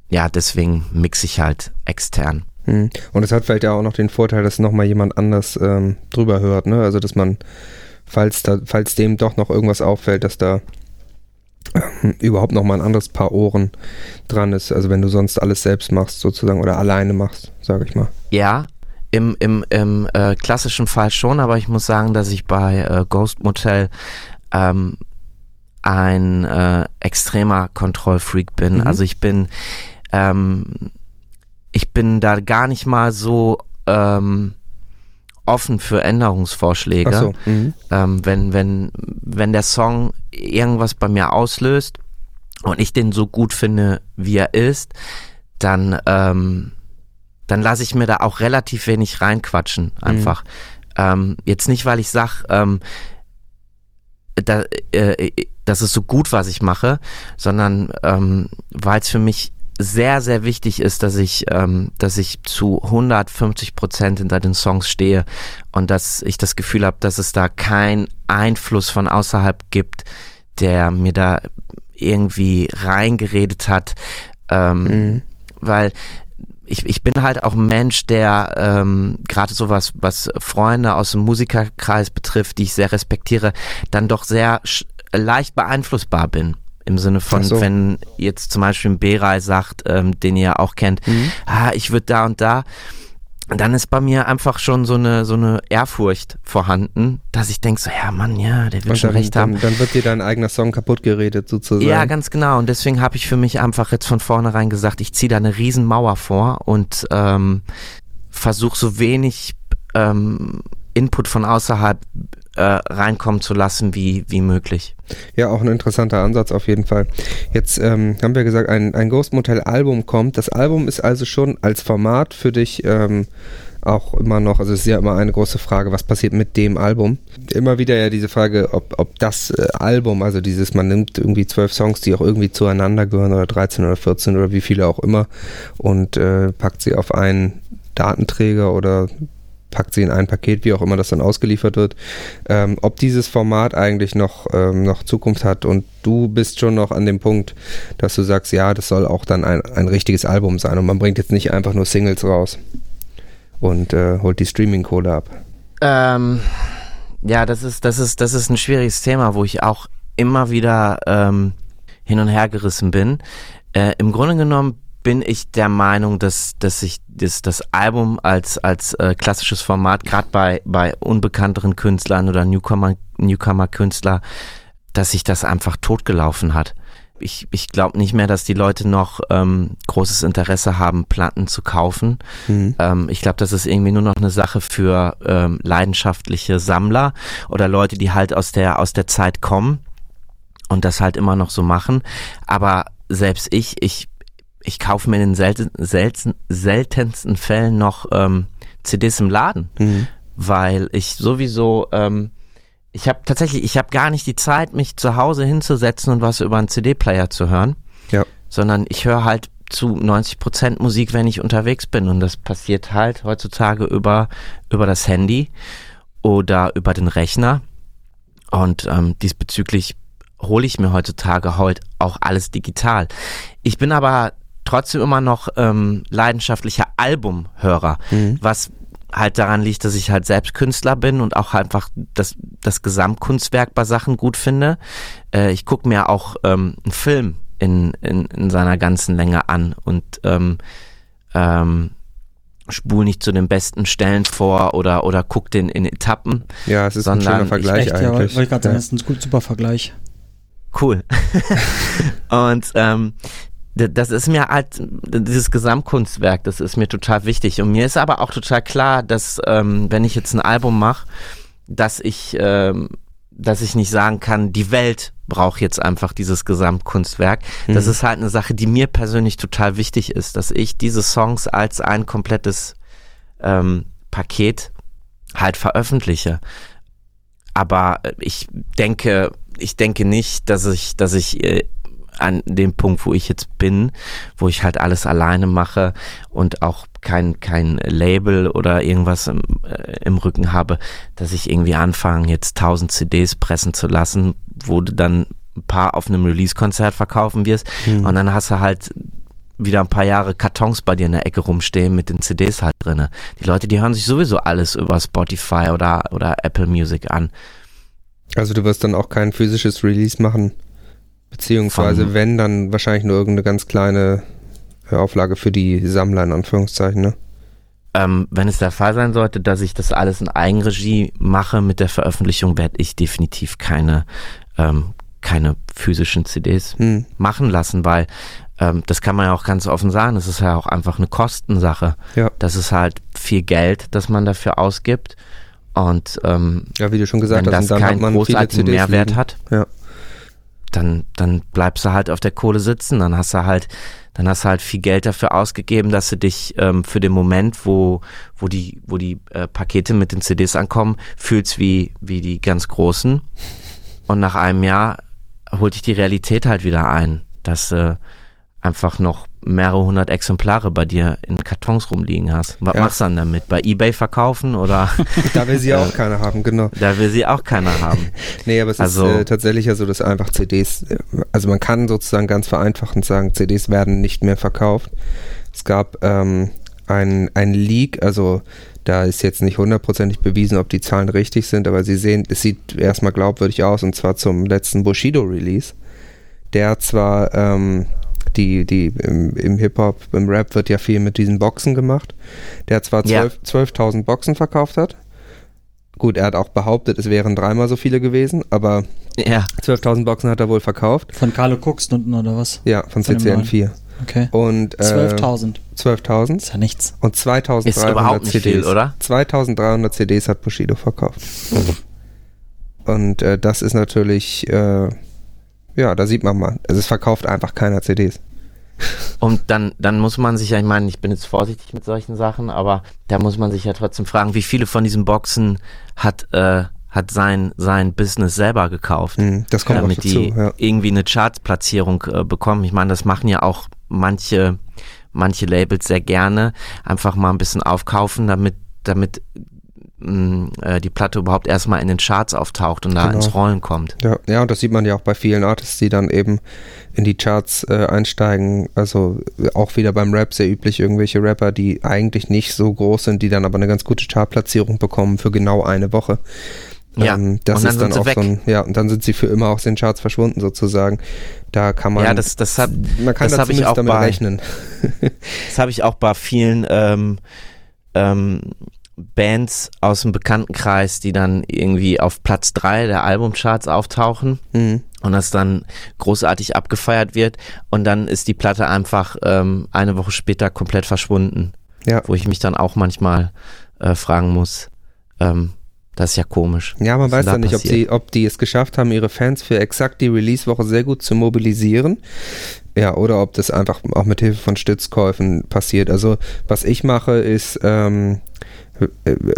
Ja, deswegen mixe ich halt extern. Mhm. Und es hat vielleicht ja auch noch den Vorteil, dass nochmal jemand anders ähm, drüber hört, ne? Also dass man, falls da, falls dem doch noch irgendwas auffällt, dass da ähm, überhaupt nochmal ein anderes Paar Ohren dran ist. Also wenn du sonst alles selbst machst sozusagen oder alleine machst, sage ich mal. Ja, im, im, im äh, klassischen Fall schon, aber ich muss sagen, dass ich bei äh, Ghost Motel ähm, ein äh, extremer Kontrollfreak bin. Mhm. Also ich bin, ähm, ich bin da gar nicht mal so ähm, offen für Änderungsvorschläge. So. Mhm. Ähm, wenn, wenn, wenn der Song irgendwas bei mir auslöst und ich den so gut finde, wie er ist, dann ähm, dann lasse ich mir da auch relativ wenig reinquatschen, einfach. Mhm. Ähm, jetzt nicht, weil ich sag, ähm, da, äh, das ist so gut, was ich mache, sondern ähm, weil es für mich sehr, sehr wichtig ist, dass ich, ähm, dass ich zu 150 Prozent hinter den Songs stehe und dass ich das Gefühl habe, dass es da keinen Einfluss von außerhalb gibt, der mir da irgendwie reingeredet hat, ähm, mhm. weil ich, ich bin halt auch ein Mensch, der ähm, gerade sowas, was Freunde aus dem Musikerkreis betrifft, die ich sehr respektiere, dann doch sehr leicht beeinflussbar bin. Im Sinne von, so. wenn jetzt zum Beispiel ein Beray sagt, ähm, den ihr auch kennt, mhm. ah, ich würde da und da, dann ist bei mir einfach schon so eine so eine Ehrfurcht vorhanden, dass ich denke so, ja Mann, ja, der wird und schon dann, recht haben. Dann, dann, wird dir dein eigener Song kaputt geredet sozusagen. Ja, ganz genau. Und deswegen habe ich für mich einfach jetzt von vornherein gesagt, ich ziehe da eine Riesenmauer vor und ähm, versuche so wenig ähm, Input von außerhalb äh, reinkommen zu lassen, wie, wie möglich. Ja, auch ein interessanter Ansatz auf jeden Fall. Jetzt ähm, haben wir gesagt, ein, ein Ghost Motel Album kommt. Das Album ist also schon als Format für dich ähm, auch immer noch, also es ist ja immer eine große Frage, was passiert mit dem Album? Immer wieder ja diese Frage, ob, ob das äh, Album, also dieses, man nimmt irgendwie zwölf Songs, die auch irgendwie zueinander gehören oder 13 oder 14 oder wie viele auch immer und äh, packt sie auf einen Datenträger oder packt sie in ein Paket, wie auch immer das dann ausgeliefert wird, ähm, ob dieses Format eigentlich noch, ähm, noch Zukunft hat und du bist schon noch an dem Punkt, dass du sagst, ja, das soll auch dann ein, ein richtiges Album sein und man bringt jetzt nicht einfach nur Singles raus und äh, holt die Streaming-Kohle ab. Ähm, ja, das ist, das ist, das ist ein schwieriges Thema, wo ich auch immer wieder ähm, hin und her gerissen bin. Äh, Im Grunde genommen bin ich der Meinung, dass, dass sich das, das Album als, als äh, klassisches Format, gerade bei, bei unbekannteren Künstlern oder Newcomer, Newcomer-Künstler, dass sich das einfach totgelaufen hat. Ich, ich glaube nicht mehr, dass die Leute noch ähm, großes Interesse haben, Platten zu kaufen. Mhm. Ähm, ich glaube, das ist irgendwie nur noch eine Sache für ähm, leidenschaftliche Sammler oder Leute, die halt aus der, aus der Zeit kommen und das halt immer noch so machen. Aber selbst ich, ich ich kaufe mir in den selten, selten, seltensten Fällen noch ähm, CDs im Laden, mhm. weil ich sowieso, ähm, ich habe tatsächlich, ich habe gar nicht die Zeit, mich zu Hause hinzusetzen und was über einen CD-Player zu hören, ja. sondern ich höre halt zu 90 Prozent Musik, wenn ich unterwegs bin und das passiert halt heutzutage über über das Handy oder über den Rechner und ähm, diesbezüglich hole ich mir heutzutage heute auch alles digital. Ich bin aber trotzdem immer noch ähm, leidenschaftlicher Albumhörer, mhm. was halt daran liegt, dass ich halt selbst Künstler bin und auch einfach das, das Gesamtkunstwerk bei Sachen gut finde. Äh, ich gucke mir auch ähm, einen Film in, in, in seiner ganzen Länge an und ähm, ähm, spul nicht zu den besten Stellen vor oder, oder guck den in Etappen. Ja, es ist ein schöner Vergleich echt, eigentlich. Ja, wollte ich gerade sagen, ja. das ist ein gut, super Vergleich. Cool. und ähm, das ist mir halt, dieses Gesamtkunstwerk, das ist mir total wichtig. Und mir ist aber auch total klar, dass ähm, wenn ich jetzt ein Album mache, dass ich, ähm, dass ich nicht sagen kann, die Welt braucht jetzt einfach dieses Gesamtkunstwerk. Mhm. Das ist halt eine Sache, die mir persönlich total wichtig ist, dass ich diese Songs als ein komplettes ähm, Paket halt veröffentliche. Aber ich denke, ich denke nicht, dass ich, dass ich äh, an dem Punkt, wo ich jetzt bin, wo ich halt alles alleine mache und auch kein, kein Label oder irgendwas im, äh, im Rücken habe, dass ich irgendwie anfange, jetzt tausend CDs pressen zu lassen, wo du dann ein paar auf einem Release-Konzert verkaufen wirst mhm. und dann hast du halt wieder ein paar Jahre Kartons bei dir in der Ecke rumstehen mit den CDs halt drinne. Die Leute, die hören sich sowieso alles über Spotify oder, oder Apple Music an. Also du wirst dann auch kein physisches Release machen? Beziehungsweise, Von, wenn, dann wahrscheinlich nur irgendeine ganz kleine äh, Auflage für die Sammler in Anführungszeichen, ne? Ähm, wenn es der Fall sein sollte, dass ich das alles in Eigenregie mache mit der Veröffentlichung, werde ich definitiv keine, ähm, keine physischen CDs hm. machen lassen, weil ähm, das kann man ja auch ganz offen sagen, das ist ja auch einfach eine Kostensache. Ja. Das ist halt viel Geld, das man dafür ausgibt. Und ähm, ja, wie du schon gesagt wenn hast, das keinen großartigen Mehrwert liegen. hat, ja dann, dann bleibst du halt auf der Kohle sitzen, dann hast du halt, dann hast du halt viel Geld dafür ausgegeben, dass du dich ähm, für den Moment, wo, wo die, wo die äh, Pakete mit den CDs ankommen, fühlst wie, wie die ganz großen. Und nach einem Jahr holt dich die Realität halt wieder ein, dass äh, einfach noch mehrere hundert Exemplare bei dir in Kartons rumliegen hast. Was Ja. machst du dann damit? Bei Ebay verkaufen oder Da will sie ja Äh, auch keiner haben, genau. da will sie auch keiner haben. Nee, aber es Also- ist äh, tatsächlich ja so, dass einfach CDs, äh, also man kann sozusagen ganz vereinfachend sagen, CDs werden nicht mehr verkauft. Es gab ähm, ein, ein Leak, also da ist jetzt nicht hundertprozentig bewiesen, ob die Zahlen richtig sind, aber sie sehen, es sieht erstmal glaubwürdig aus und zwar zum letzten Bushido-Release. Der zwar ähm, die, die im, im Hip-Hop, im Rap wird ja viel mit diesen Boxen gemacht. Der zwar Ja. 12 12.000 Boxen verkauft hat. Gut, er hat auch behauptet, es wären dreimal so viele gewesen, aber Ja, 12.000 Boxen hat er wohl verkauft. Von Carlo Cooks unten oder was? Ja, von Von dem CCN4. Okay. Und äh, 12.000. 12.000 Ist ja nichts. und 2.300 Ist überhaupt nicht CDs. viel, oder? 2.300 CDs hat Bushido verkauft. Und äh, das ist natürlich, äh, ja, da sieht man mal, also es verkauft einfach keiner CDs. und dann, dann muss man sich ja, ich meine, ich bin jetzt vorsichtig mit solchen Sachen, aber da muss man sich ja trotzdem fragen, wie viele von diesen Boxen hat, äh, hat sein, sein Business selber gekauft, Hm, das kommt damit dazu. die Ja. irgendwie eine Chartplatzierung äh, bekommen. Ich meine, das machen ja auch manche, manche Labels sehr gerne, einfach mal ein bisschen aufkaufen, damit, damit mh, äh, die Platte überhaupt erstmal in den Charts auftaucht und da Genau. ins Rollen kommt. Ja, ja, und das sieht man ja auch bei vielen Artists, die dann eben in die Charts äh, einsteigen. Also äh, auch wieder beim Rap sehr üblich, irgendwelche Rapper, die eigentlich nicht so groß sind, die dann aber eine ganz gute Chartplatzierung bekommen für genau eine Woche. Ja, Ähm, das und dann ist sind dann sie auch weg. so ein, ja, und dann sind sie für immer aus den Charts verschwunden sozusagen. Da kann man, Ja, das, das hat, man kann das da hab ich auch damit bei- rechnen. Das habe ich auch bei vielen ähm, ähm, Bands aus dem Bekanntenkreis, die dann irgendwie auf Platz drei der Albumcharts auftauchen Mhm. und das dann großartig abgefeiert wird und dann ist die Platte einfach ähm, eine Woche später komplett verschwunden, Ja. wo ich mich dann auch manchmal äh, fragen muss, ähm, das ist ja komisch. Ja, man weiß dann nicht, ob, sie, ob die es geschafft haben, ihre Fans für exakt die Release-Woche sehr gut zu mobilisieren. Ja, oder ob das einfach auch mit Hilfe von Stützkäufen passiert. Also, was ich mache, ist, ähm, äh,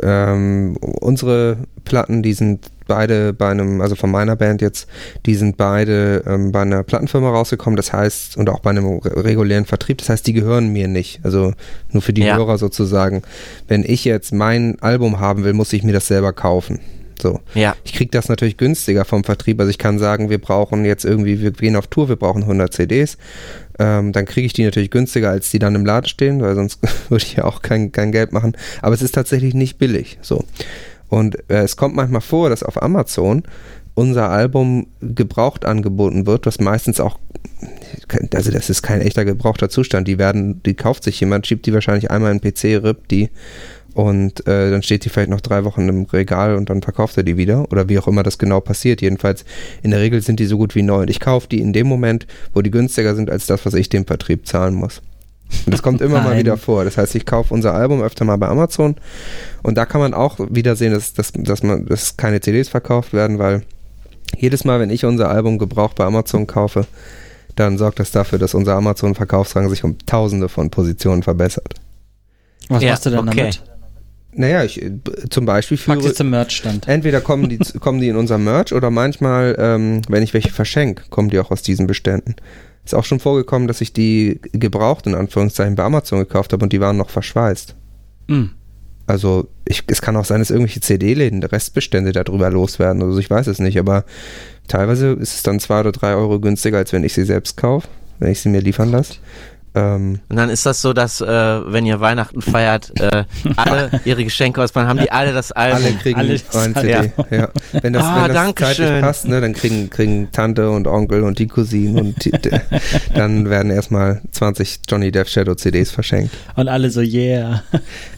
ähm, unsere Platten, die sind beide bei einem, also von meiner Band jetzt, die sind beide ähm, bei einer Plattenfirma rausgekommen, das heißt, und auch bei einem re- regulären Vertrieb, das heißt, die gehören mir nicht. Also nur für die Ja. Hörer sozusagen. Wenn ich jetzt mein Album haben will, muss ich mir das selber kaufen. So. Ja, Ich kriege das natürlich günstiger vom Vertrieb. Also ich kann sagen, wir brauchen jetzt irgendwie, wir gehen auf Tour, wir brauchen 100 CDs. Ähm, dann kriege ich die natürlich günstiger, als die dann im Laden stehen, weil sonst würde ich ja auch kein, kein Geld machen. Aber es ist tatsächlich nicht billig. So. Und äh, es kommt manchmal vor, dass auf Amazon unser Album gebraucht angeboten wird, was meistens auch, also das ist kein echter gebrauchter Zustand. Die werden, die kauft sich jemand, schiebt die wahrscheinlich einmal in den PC, rippt die und äh, dann steht die vielleicht noch drei Wochen im Regal und dann verkauft er die wieder oder wie auch immer das genau passiert. Jedenfalls in der Regel sind die so gut wie neu und ich kaufe die in dem Moment, wo die günstiger sind als das, was ich dem Vertrieb zahlen muss. Und das kommt immer mal Nein. wieder vor. Das heißt, ich kaufe unser Album öfter mal bei Amazon und da kann man auch wieder sehen, dass, dass, dass, man, dass keine CDs verkauft werden, weil jedes Mal, wenn ich unser Album gebraucht bei Amazon kaufe, dann sorgt das dafür, dass unser Amazon-Verkaufsrang sich um tausende von Positionen verbessert. Was Ja, machst du denn okay. damit? Naja, ich äh, zum Beispiel führe, Packst jetzt im Merchstand. entweder kommen die, kommen die in unser Merch oder manchmal, ähm, wenn ich welche verschenke, kommen die auch aus diesen Beständen. Ist auch schon vorgekommen, dass ich die gebraucht in Anführungszeichen bei Amazon gekauft habe und die waren noch verschweißt. Hm. Also ich, es kann auch sein, dass irgendwelche CD-Läden Restbestände darüber loswerden. Also ich weiß es nicht, aber teilweise ist es dann zwei oder drei Euro günstiger, als wenn ich sie selbst kaufe, wenn ich sie mir liefern lasse. Ähm, Und dann ist das so, dass äh, wenn ihr Weihnachten feiert, äh, alle ihre Geschenke auspacken, haben die alle das Album. alle kriegen alle- ein CD. ja. Ja. Wenn das, Ah, wenn das zeitlich schön. passt, ne, dann kriegen, kriegen Tante und Onkel und die Cousinen und die, dann werden erstmal 20 Johnny Depp Shadow CDs verschenkt. Und alle so, yeah.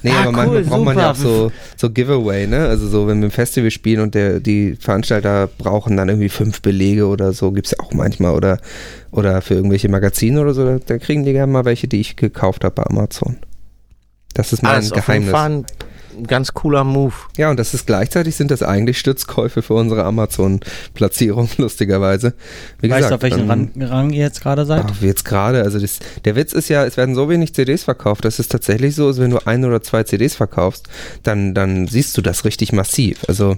Nee, Ah, aber manchmal cool, braucht man ja auch super. so, so Giveaway, ne? Also so, wenn wir ein Festival spielen und der, die Veranstalter brauchen dann irgendwie fünf Belege oder so, gibt's ja auch manchmal oder, oder für irgendwelche Magazine oder so, da, kriegen die gerne mal welche, die ich gekauft habe bei Amazon. Das ist mein Alles auf jeden Geheimnis. Fall ein ein ganz cooler Move. Ja, und das ist gleichzeitig sind das eigentlich Stützkäufe für unsere Amazon-Platzierung, lustigerweise. Wie Weißt gesagt, du, auf welchem ähm, Rang, Rang ihr jetzt gerade seid? Ach, jetzt gerade, also das, der Witz ist ja, es werden so wenig CDs verkauft, dass es tatsächlich so ist, wenn du ein oder zwei CDs verkaufst, dann, dann siehst du das richtig massiv. Also,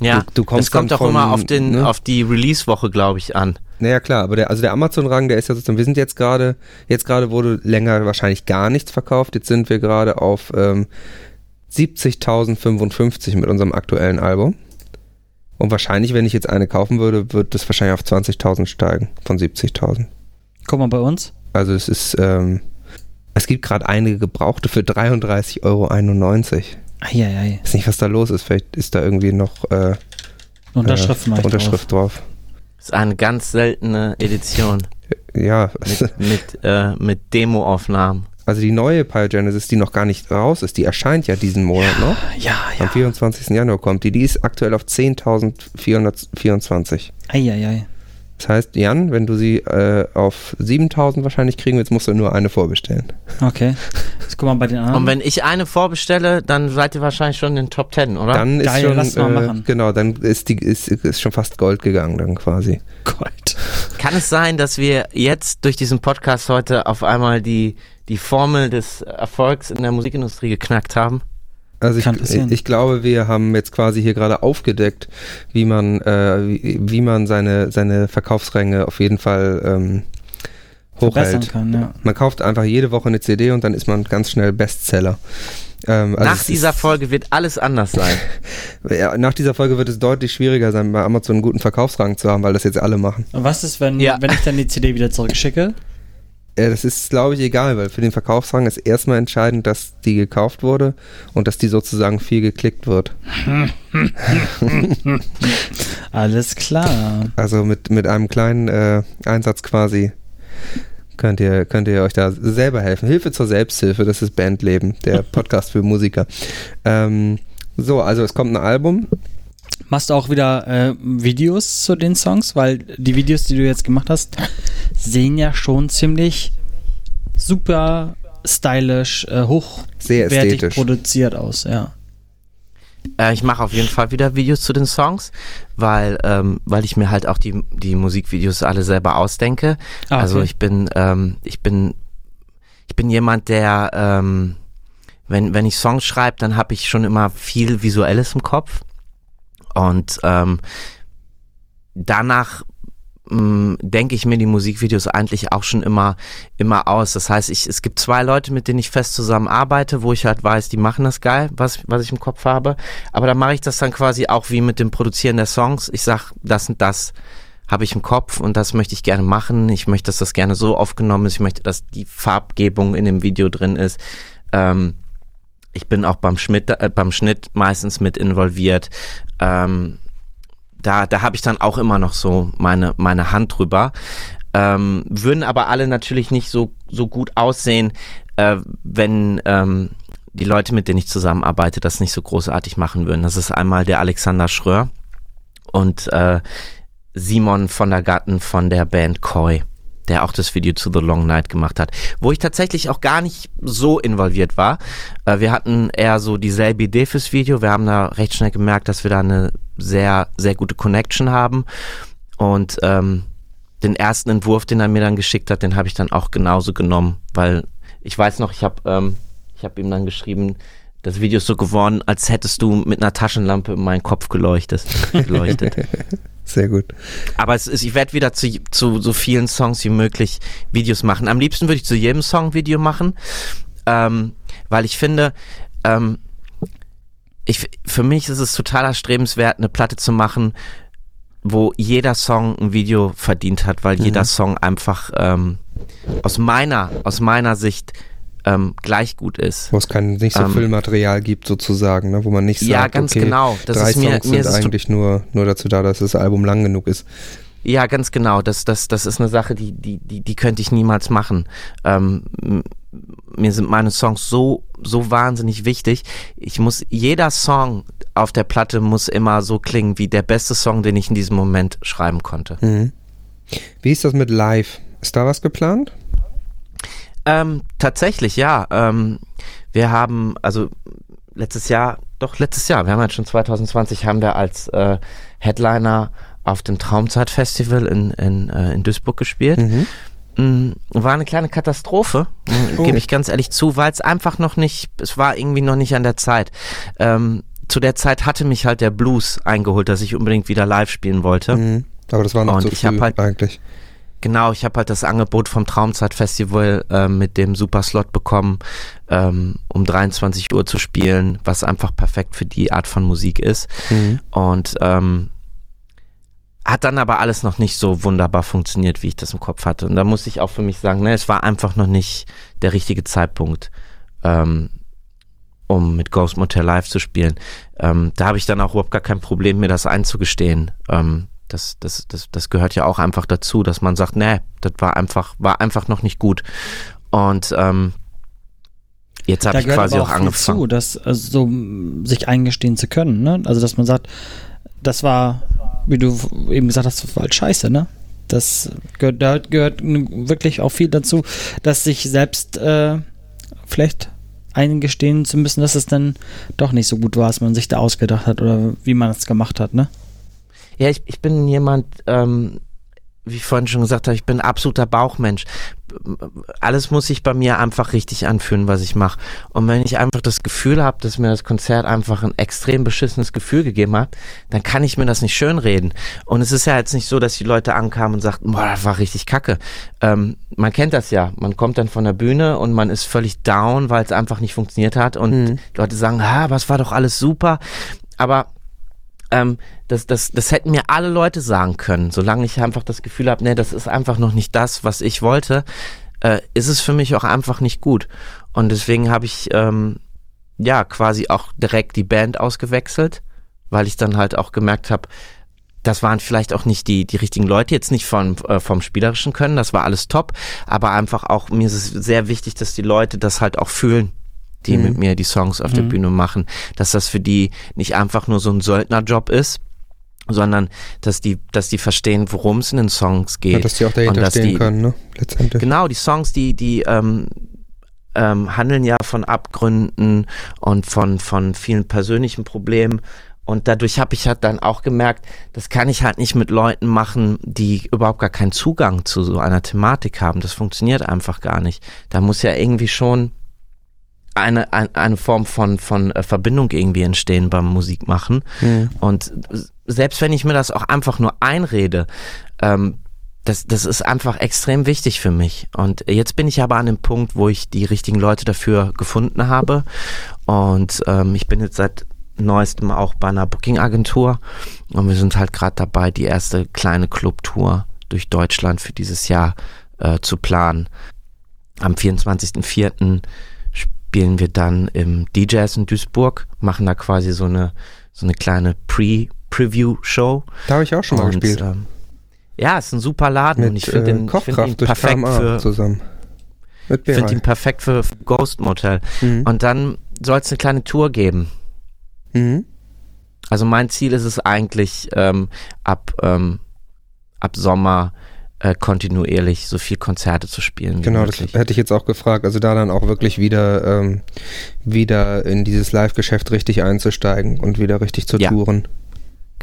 Ja, Du- du kommst es kommt auch immer von, auf, den, ne? auf die Release-Woche, glaube ich, an. naja klar, aber der, also der Amazon-Rang, der ist ja sozusagen, wir sind jetzt gerade, jetzt gerade wurde länger wahrscheinlich gar nichts verkauft, jetzt sind wir gerade auf ähm, 70.055 mit unserem aktuellen Album. Und wahrscheinlich, wenn ich jetzt eine kaufen würde, wird das wahrscheinlich auf 20.000 steigen, von 70.000. Guck mal bei uns. Also es ist, ähm, es gibt gerade einige Gebrauchte für 33,91 Euro. Eieiei. Ich weiß nicht, was da los ist. Vielleicht ist da irgendwie noch äh, Unterschrift äh, Unterschrift drauf. Das ist eine ganz seltene Edition Ja, mit, mit, äh, mit Demo-Aufnahmen. also die neue Pyogenesis, die noch gar nicht raus ist, die erscheint ja diesen Monat noch. drauf. Ja, Am ja. 24. Januar kommt die. Die ist aktuell auf 10.424. Eieiei. Das heißt, Jan, wenn du sie äh, auf 7.000 wahrscheinlich kriegen willst, musst du nur eine vorbestellen. Okay. Jetzt guck mal bei den anderen. Und wenn ich eine vorbestelle, dann seid ihr wahrscheinlich schon in den Top 10, oder? Dann ist Geil, schon, lass mal äh, machen. genau, dann ist die ist, ist schon fast Gold gegangen dann quasi. Gold. Kann es sein, dass wir jetzt durch diesen Podcast heute auf einmal die, die Formel des Erfolgs in der Musikindustrie geknackt haben? Also ich, ich glaube, wir haben jetzt quasi hier gerade aufgedeckt, wie man, äh, wie, wie man seine, seine Verkaufsränge auf jeden Fall ähm, Verbessern hochhält. kann, ja. Man kauft einfach jede Woche eine CD und dann ist man ganz schnell Bestseller. Ähm, also Nach es dieser Folge wird alles anders sein. ja, nach dieser Folge wird es deutlich schwieriger sein, bei Amazon einen guten Verkaufsrang zu haben, weil das jetzt alle machen. Und was ist, wenn, Ja. wenn ich dann die CD wieder zurückschicke? Ja, das ist, glaube ich, egal, weil für den Verkaufsrang ist erstmal entscheidend, dass die gekauft wurde und dass die sozusagen viel geklickt wird. Alles klar. Also mit, mit einem kleinen äh, Einsatz quasi könnt ihr, könnt ihr euch da selber helfen. Hilfe zur Selbsthilfe, das ist Bandleben, der Podcast für Musiker. Ähm, so, also es kommt ein Album. Machst du auch wieder äh, Videos zu den Songs? Weil die Videos, die du jetzt gemacht hast, sehen ja schon ziemlich super stylisch, äh, Sehr hochwertig produziert aus, ja. Äh, ich mache auf jeden Fall wieder Videos zu den Songs, weil, ähm, weil ich mir halt auch die, die Musikvideos alle selber ausdenke. Ah, Also okay. ich bin, ähm, ich bin, ich bin jemand, der, ähm, wenn, wenn ich Songs schreibe, dann habe ich schon immer viel Visuelles im Kopf. Und ähm, danach mh, denke ich mir die Musikvideos eigentlich auch schon immer immer aus. Das heißt, ich, es gibt zwei Leute, mit denen ich fest zusammen arbeite, wo ich halt weiß, die machen das geil, was, was ich im Kopf habe. Aber dann mache ich das dann quasi auch wie mit dem Produzieren der Songs. Ich sag, das und das habe ich im Kopf und das möchte ich gerne machen. Ich möchte, dass das gerne so aufgenommen ist. Ich möchte, dass die Farbgebung in dem Video drin ist. Ähm, ich bin auch beim Schnitt, äh, beim Schnitt meistens mit involviert. Ähm, da, da habe ich dann auch immer noch so meine, meine Hand drüber. Ähm, würden aber alle natürlich nicht so, so gut aussehen, äh, wenn ähm, die Leute, mit denen ich zusammenarbeite, das nicht so großartig machen würden. Das ist einmal der Alexander Schröer und äh, Simon von der Gatten von der Band Koi, der auch das Video zu The Long Night gemacht hat, wo ich tatsächlich auch gar nicht so involviert war. Äh, wir hatten eher so dieselbe Idee fürs Video. Wir haben da recht schnell gemerkt, dass wir da eine sehr, sehr gute Connection haben. Und ähm, den ersten Entwurf, den er mir dann geschickt hat, den habe ich dann auch genauso genommen, weil ich weiß noch, ich habe ähm, ich habe ihm dann geschrieben, das Video ist so geworden, als hättest du mit einer Taschenlampe in meinen Kopf geleuchtet. geleuchtet. Sehr gut. Aber es ist, ich werde wieder zu, zu so vielen Songs wie möglich Videos machen. Am liebsten würde ich zu jedem Song ein Video machen, ähm, weil ich finde, ähm, ich, für mich ist es total erstrebenswert, eine Platte zu machen, wo jeder Song ein Video verdient hat, weil Mhm. jeder Song einfach ähm, aus meiner, aus meiner Sicht ähm, gleich gut ist. Wo es kein, nicht so Ähm, Füllmaterial gibt sozusagen, ne? wo man nicht sagt, Ja, ganz okay, genau. Das drei ist mir, Songs mir sind eigentlich nur, nur dazu da, dass das Album lang genug ist. Ja, ganz genau. Das, das, das ist eine Sache, die, die, die, die könnte ich niemals machen. Ähm, mir sind meine Songs so, so wahnsinnig wichtig. Ich muss, jeder Song auf der Platte muss immer so klingen wie der beste Song, den ich in diesem Moment schreiben konnte. Mhm. Wie ist das mit Live? Ist da was geplant? Ähm, tatsächlich, ja. Ähm, wir haben, also letztes Jahr, doch letztes Jahr, wir haben jetzt schon 2020, haben wir als äh, Headliner auf dem Traumzeit-Festival in, in, äh, in Duisburg gespielt. Mhm. Mm, War eine kleine Katastrophe, Oh. gebe ich ganz ehrlich zu, weil es einfach noch nicht, es war irgendwie noch nicht an der Zeit. Ähm, zu der Zeit hatte mich halt der Blues eingeholt, dass ich unbedingt wieder live spielen wollte. Mhm. Aber das war noch Und zu früh halt- eigentlich. Genau, ich habe halt das Angebot vom Traumzeit-Festival äh, mit dem Superslot bekommen, ähm, um 23 Uhr zu spielen, was einfach perfekt für die Art von Musik ist. Mhm. Und ähm, hat dann aber alles noch nicht so wunderbar funktioniert, wie ich das im Kopf hatte. Und da muss ich auch für mich sagen, ne, es war einfach noch nicht der richtige Zeitpunkt, ähm, um mit Ghost Motel Live zu spielen. Ähm, da habe ich dann auch überhaupt gar kein Problem, mir das einzugestehen. Ähm, das, das, das, das gehört ja auch einfach dazu, dass man sagt, nee, das war einfach, war einfach noch nicht gut. Und ähm, jetzt habe ich quasi auch auch angefangen. zu, das also so sich eingestehen zu können, ne? Also dass man sagt, das war, wie du eben gesagt hast, das war halt scheiße, ne? Das gehört, da gehört wirklich auch viel dazu, dass sich selbst äh, vielleicht eingestehen zu müssen, dass es dann doch nicht so gut war, als man sich da ausgedacht hat oder wie man es gemacht hat, ne? Ja, ich, ich bin jemand, ähm, wie ich vorhin schon gesagt habe, ich bin ein absoluter Bauchmensch. Alles muss sich bei mir einfach richtig anfühlen, was ich mache. Und wenn ich einfach das Gefühl habe, dass mir das Konzert einfach ein extrem beschissenes Gefühl gegeben hat, dann kann ich mir das nicht schönreden. Und es ist ja jetzt nicht so, dass die Leute ankamen und sagten, boah, das war richtig kacke. Ähm, man kennt das ja. Man kommt dann von der Bühne und man ist völlig down, weil es einfach nicht funktioniert hat. Und Mhm. die Leute sagen, ha, was war doch alles super. Aber ähm, das, das, das hätten mir alle Leute sagen können. Solange ich einfach das Gefühl habe, nee, das ist einfach noch nicht das, was ich wollte, äh, ist es für mich auch einfach nicht gut. Und deswegen habe ich ähm, ja quasi auch direkt die Band ausgewechselt, weil ich dann halt auch gemerkt habe, das waren vielleicht auch nicht die, die richtigen Leute, jetzt nicht von, äh, vom Spielerischen können, das war alles top, aber einfach auch, mir ist es sehr wichtig, dass die Leute das halt auch fühlen, die Mhm. mit mir die Songs auf der Mhm. Bühne machen, dass das für die nicht einfach nur so ein Söldnerjob ist, sondern dass die, dass die verstehen, worum es in den Songs geht. Ja, dass die auch dahinter dass stehen die- können, ne? Letztendlich. Genau, die Songs, die, die ähm, ähm, handeln ja von Abgründen und von, von vielen persönlichen Problemen. Und dadurch habe ich halt dann auch gemerkt, das kann ich halt nicht mit Leuten machen, die überhaupt gar keinen Zugang zu so einer Thematik haben. Das funktioniert einfach gar nicht. Da muss ja irgendwie schon eine, ein, eine Form von, von äh, Verbindung irgendwie entstehen beim Musikmachen. Mhm. Und selbst wenn ich mir das auch einfach nur einrede, ähm, das, das ist einfach extrem wichtig für mich. Und jetzt bin ich aber an dem Punkt, wo ich die richtigen Leute dafür gefunden habe. Und ähm, ich bin jetzt seit neuestem auch bei einer Booking-Agentur. Und wir sind halt gerade dabei, die erste kleine Clubtour durch Deutschland für dieses Jahr äh, zu planen. Am 24.04. spielen wir dann im DJs in Duisburg, machen da quasi so eine, so eine kleine Pre-Preview-Show. Da habe ich auch schon mal Und, gespielt. Ähm, ja, ist ein super Laden und Mit ich finde äh, den, find ihn durch perfekt KMA für, zusammen. Mit ich finde ihn perfekt für, für Ghost Motel. Mhm. Und dann soll es eine kleine Tour geben. Mhm. Also mein Ziel ist es eigentlich, ähm, ab, ähm, ab Sommer äh, kontinuierlich so viel Konzerte zu spielen. Wie Genau, das möglich. hätte ich jetzt auch gefragt. Also da dann auch wirklich wieder, ähm, wieder in dieses Live-Geschäft richtig einzusteigen und wieder richtig zu Ja. touren.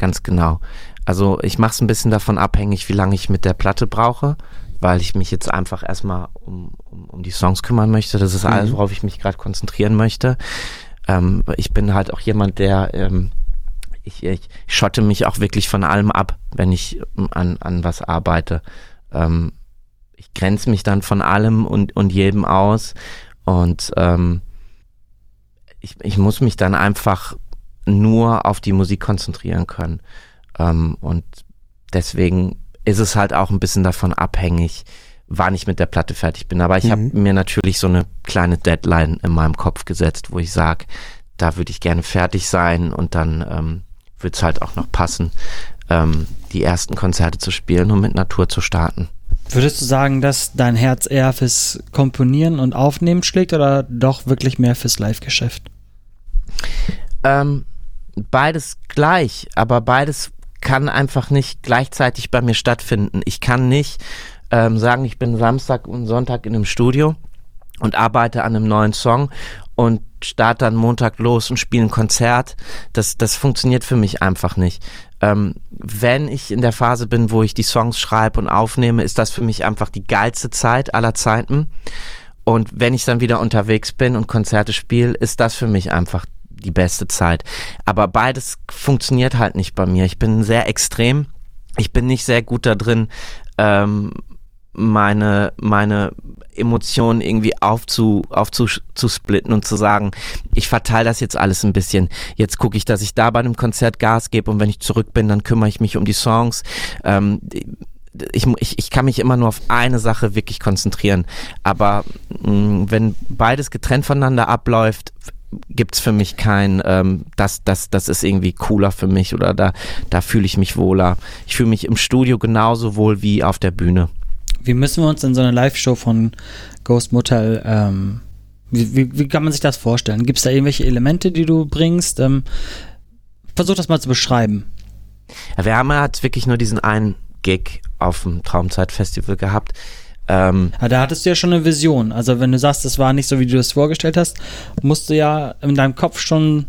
Ganz genau. Also ich mache es ein bisschen davon abhängig, wie lange ich mit der Platte brauche, weil ich mich jetzt einfach erstmal um, um, um die Songs kümmern möchte. Das ist Mhm. alles, worauf ich mich gerade konzentrieren möchte. Ähm, ich bin halt auch jemand, der ähm, ich, ich schotte mich auch wirklich von allem ab, wenn ich ähm, an, an was arbeite. Ähm, ich grenze mich dann von allem und, und jedem aus und ähm, ich, ich muss mich dann einfach nur auf die Musik konzentrieren können. Ähm, und deswegen ist es halt auch ein bisschen davon abhängig, wann ich mit der Platte fertig bin. Aber ich habe Mhm. mir natürlich so eine kleine Deadline in meinem Kopf gesetzt, wo ich sage, da würde ich gerne fertig sein und dann ähm, wird es halt auch noch passen, ähm, die ersten Konzerte zu spielen und mit Natur zu starten. Würdest du sagen, dass dein Herz eher fürs Komponieren und Aufnehmen schlägt oder doch wirklich mehr fürs Live-Geschäft? Ähm, beides gleich, aber beides kann einfach nicht gleichzeitig bei mir stattfinden. Ich kann nicht ähm, sagen, ich bin Samstag und Sonntag in einem Studio und arbeite an einem neuen Song und starte dann Montag los und spiele ein Konzert. Das, das funktioniert für mich einfach nicht. Ähm, wenn ich in der Phase bin, wo ich die Songs schreibe und aufnehme, ist das für mich einfach die geilste Zeit aller Zeiten. Und wenn ich dann wieder unterwegs bin und Konzerte spiele, ist das für mich einfach die beste Zeit. Aber beides funktioniert halt nicht bei mir. Ich bin sehr extrem. Ich bin nicht sehr gut da drin, ähm, meine, meine Emotionen irgendwie aufzu, aufzusplitten und zu sagen, ich verteile das jetzt alles ein bisschen. Jetzt gucke ich, dass ich da bei einem Konzert Gas gebe und wenn ich zurück bin, dann kümmere ich mich um die Songs. Ähm, ich, ich, ich kann mich immer nur auf eine Sache wirklich konzentrieren. Aber mh, mm, wenn beides getrennt voneinander abläuft, gibt's für mich kein, ähm, das, das, das ist irgendwie cooler für mich oder da, da fühle ich mich wohler. Ich fühle mich im Studio genauso wohl wie auf der Bühne. Wie müssen wir uns in so eine Live-Show von Ghost Motel, ähm, wie, wie, wie, kann man sich das vorstellen? Gibt es da irgendwelche Elemente, die du bringst? Ähm, versuch das mal zu beschreiben. Ja, wir haben halt wirklich nur diesen einen Gig auf dem Traumzeit-Festival gehabt. Ähm, ja, da hattest du ja schon eine Vision. Also wenn du sagst, das war nicht so, wie du das vorgestellt hast, musst du ja in deinem Kopf schon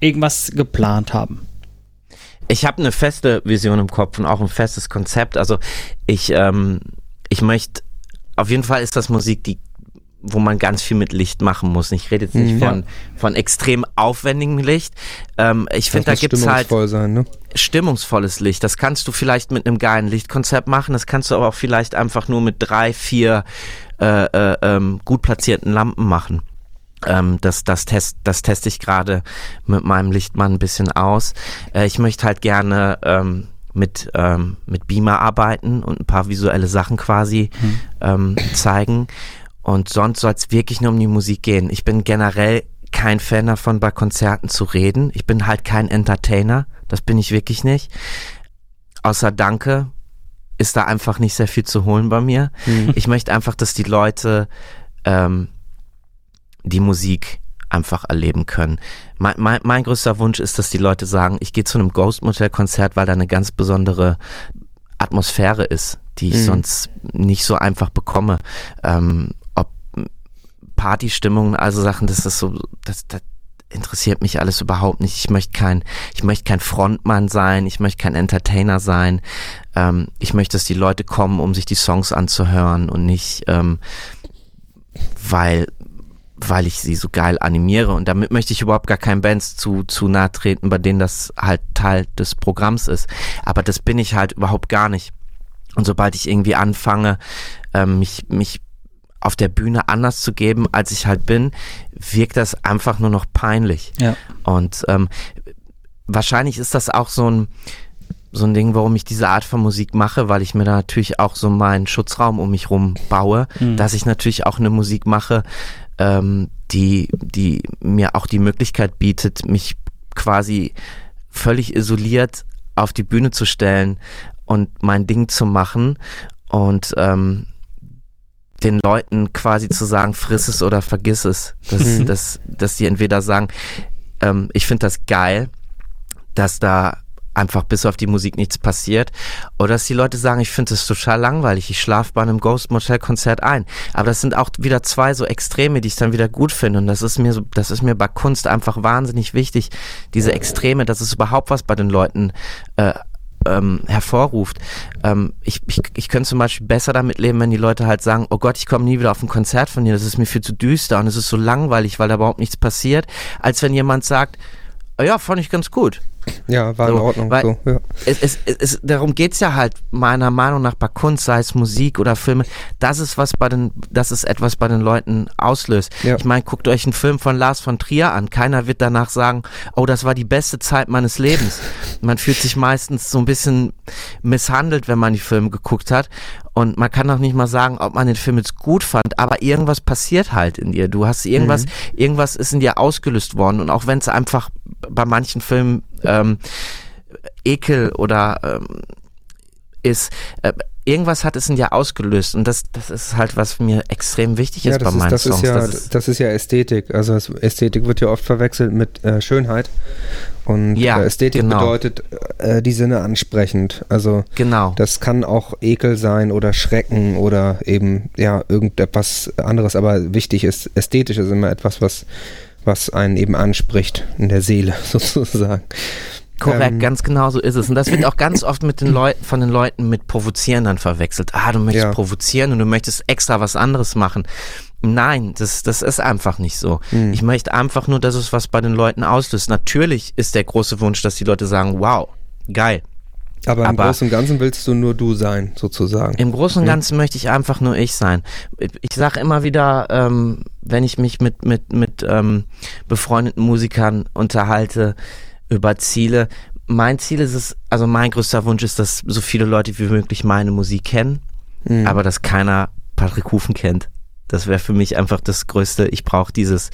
irgendwas geplant haben ich habe eine feste Vision im Kopf und auch ein festes Konzept. Also ich, ähm, ich möchte, auf jeden Fall ist das Musik, die wo man ganz viel mit Licht machen muss. Ich rede jetzt nicht mhm, von, von extrem aufwendigem Licht. Ähm, ich finde, da gibt es halt sein, ne? Stimmungsvolles Licht. Das kannst du vielleicht mit einem geilen Lichtkonzept machen. Das kannst du aber auch vielleicht einfach nur mit drei, vier äh, äh, ähm, gut platzierten Lampen machen. Ähm, das, das, test, das teste ich gerade mit meinem Lichtmann ein bisschen aus. Äh, ich möchte halt gerne ähm, mit, ähm, mit Beamer arbeiten und ein paar visuelle Sachen quasi mhm. ähm, zeigen. Und sonst soll es wirklich nur um die Musik gehen. Ich bin generell kein Fan davon, bei Konzerten zu reden. Ich bin halt kein Entertainer. Das bin ich wirklich nicht. Außer Danke ist da einfach nicht sehr viel zu holen bei mir. Mhm. Ich möchte einfach, dass die Leute ähm, die Musik einfach erleben können. Mein, mein, mein größter Wunsch ist, dass die Leute sagen, ich gehe zu einem Ghost Motel Konzert, weil da eine ganz besondere Atmosphäre ist, die ich mhm. sonst nicht so einfach bekomme. Ähm, ob Partystimmungen, also Sachen, das ist so, das, das interessiert mich alles überhaupt nicht. Ich möchte kein, ich möchte kein Frontmann sein, ich möchte kein Entertainer sein. Ähm, ich möchte, dass die Leute kommen, um sich die Songs anzuhören und nicht, ähm, weil weil ich sie so geil animiere und damit möchte ich überhaupt gar keinen Bands zu, zu nahe treten, bei denen das halt Teil des Programms ist. Aber das bin ich halt überhaupt gar nicht. Und sobald ich irgendwie anfange, ähm, mich, mich auf der Bühne anders zu geben, als ich halt bin, wirkt das einfach nur noch peinlich. Ja. Und ähm, wahrscheinlich ist das auch so ein, so ein Ding, warum ich diese Art von Musik mache, weil ich mir da natürlich auch so meinen Schutzraum um mich rum baue, mhm. dass ich natürlich auch eine Musik mache, ähm, die, die mir auch die Möglichkeit bietet, mich quasi völlig isoliert auf die Bühne zu stellen und mein Ding zu machen und ähm, den Leuten quasi zu sagen, friss es oder vergiss es. Dass, mhm. dass, dass sie entweder sagen, ähm, ich finde das geil, dass da einfach bis auf die Musik nichts passiert. Oder dass die Leute sagen, ich finde es total langweilig, ich schlafe bei einem Ghost Motel Konzert ein. Aber das sind auch wieder zwei so Extreme, die ich dann wieder gut finde. Und das ist mir so, das ist mir bei Kunst einfach wahnsinnig wichtig, diese Extreme, dass es überhaupt was bei den Leuten äh, ähm, hervorruft. Ähm, ich, ich, ich könnte zum Beispiel besser damit leben, wenn die Leute halt sagen, oh Gott, ich komme nie wieder auf ein Konzert von dir, das ist mir viel zu düster und es ist so langweilig, weil da überhaupt nichts passiert, als wenn jemand sagt, ja, fand ich ganz gut. Ja, war so, in Ordnung. so, ja. es, es, es, darum geht es ja halt meiner Meinung nach bei Kunst, sei es Musik oder Filme, das ist was bei den, das ist etwas bei den Leuten auslöst. Ja. Ich meine, guckt euch einen Film von Lars von Trier an. Keiner wird danach sagen, oh, das war die beste Zeit meines Lebens. Man fühlt sich meistens so ein bisschen misshandelt, wenn man die Filme geguckt hat. Und man kann auch nicht mal sagen, ob man den Film jetzt gut fand, aber irgendwas passiert halt in dir. Du hast irgendwas, mhm. irgendwas ist in dir ausgelöst worden. Und auch wenn es einfach bei manchen Filmen ähm, Ekel oder ähm, ist, äh, irgendwas hat es in dir ausgelöst und das, das ist halt, was mir extrem wichtig ist ja, bei ist, meinen das Songs. Ist ja, das, ist, das ist ja Ästhetik. Also Ästhetik wird ja oft verwechselt mit äh, Schönheit. Und ja, äh, Ästhetik genau. bedeutet äh, die Sinne ansprechend. Also genau. das kann auch Ekel sein oder Schrecken oder eben ja irgendetwas anderes. Aber wichtig ist, ästhetisch ist immer etwas, was, was einen eben anspricht in der Seele sozusagen. Korrekt, Ähm, ganz genau so ist es. Und das wird auch ganz oft mit den Leuten, von den Leuten mit Provozieren dann verwechselt. Ah, du möchtest Ja. provozieren und du möchtest extra was anderes machen. Nein, das, das ist einfach nicht so. Hm. Ich möchte einfach nur, dass es was bei den Leuten auslöst. Natürlich ist der große Wunsch, dass die Leute sagen, wow, geil. Aber im aber- Großen und Ganzen willst du nur du sein, sozusagen. Im Großen und. Ganzen möchte ich einfach nur ich sein. Ich sage immer wieder, ähm, wenn ich mich mit, mit, mit ähm, befreundeten Musikern unterhalte über Ziele, mein Ziel ist es, also mein größter Wunsch ist, dass so viele Leute wie möglich meine Musik kennen, Mhm. aber dass keiner Patrick Hufen kennt. Das wäre für mich einfach das Größte. Ich brauche dieses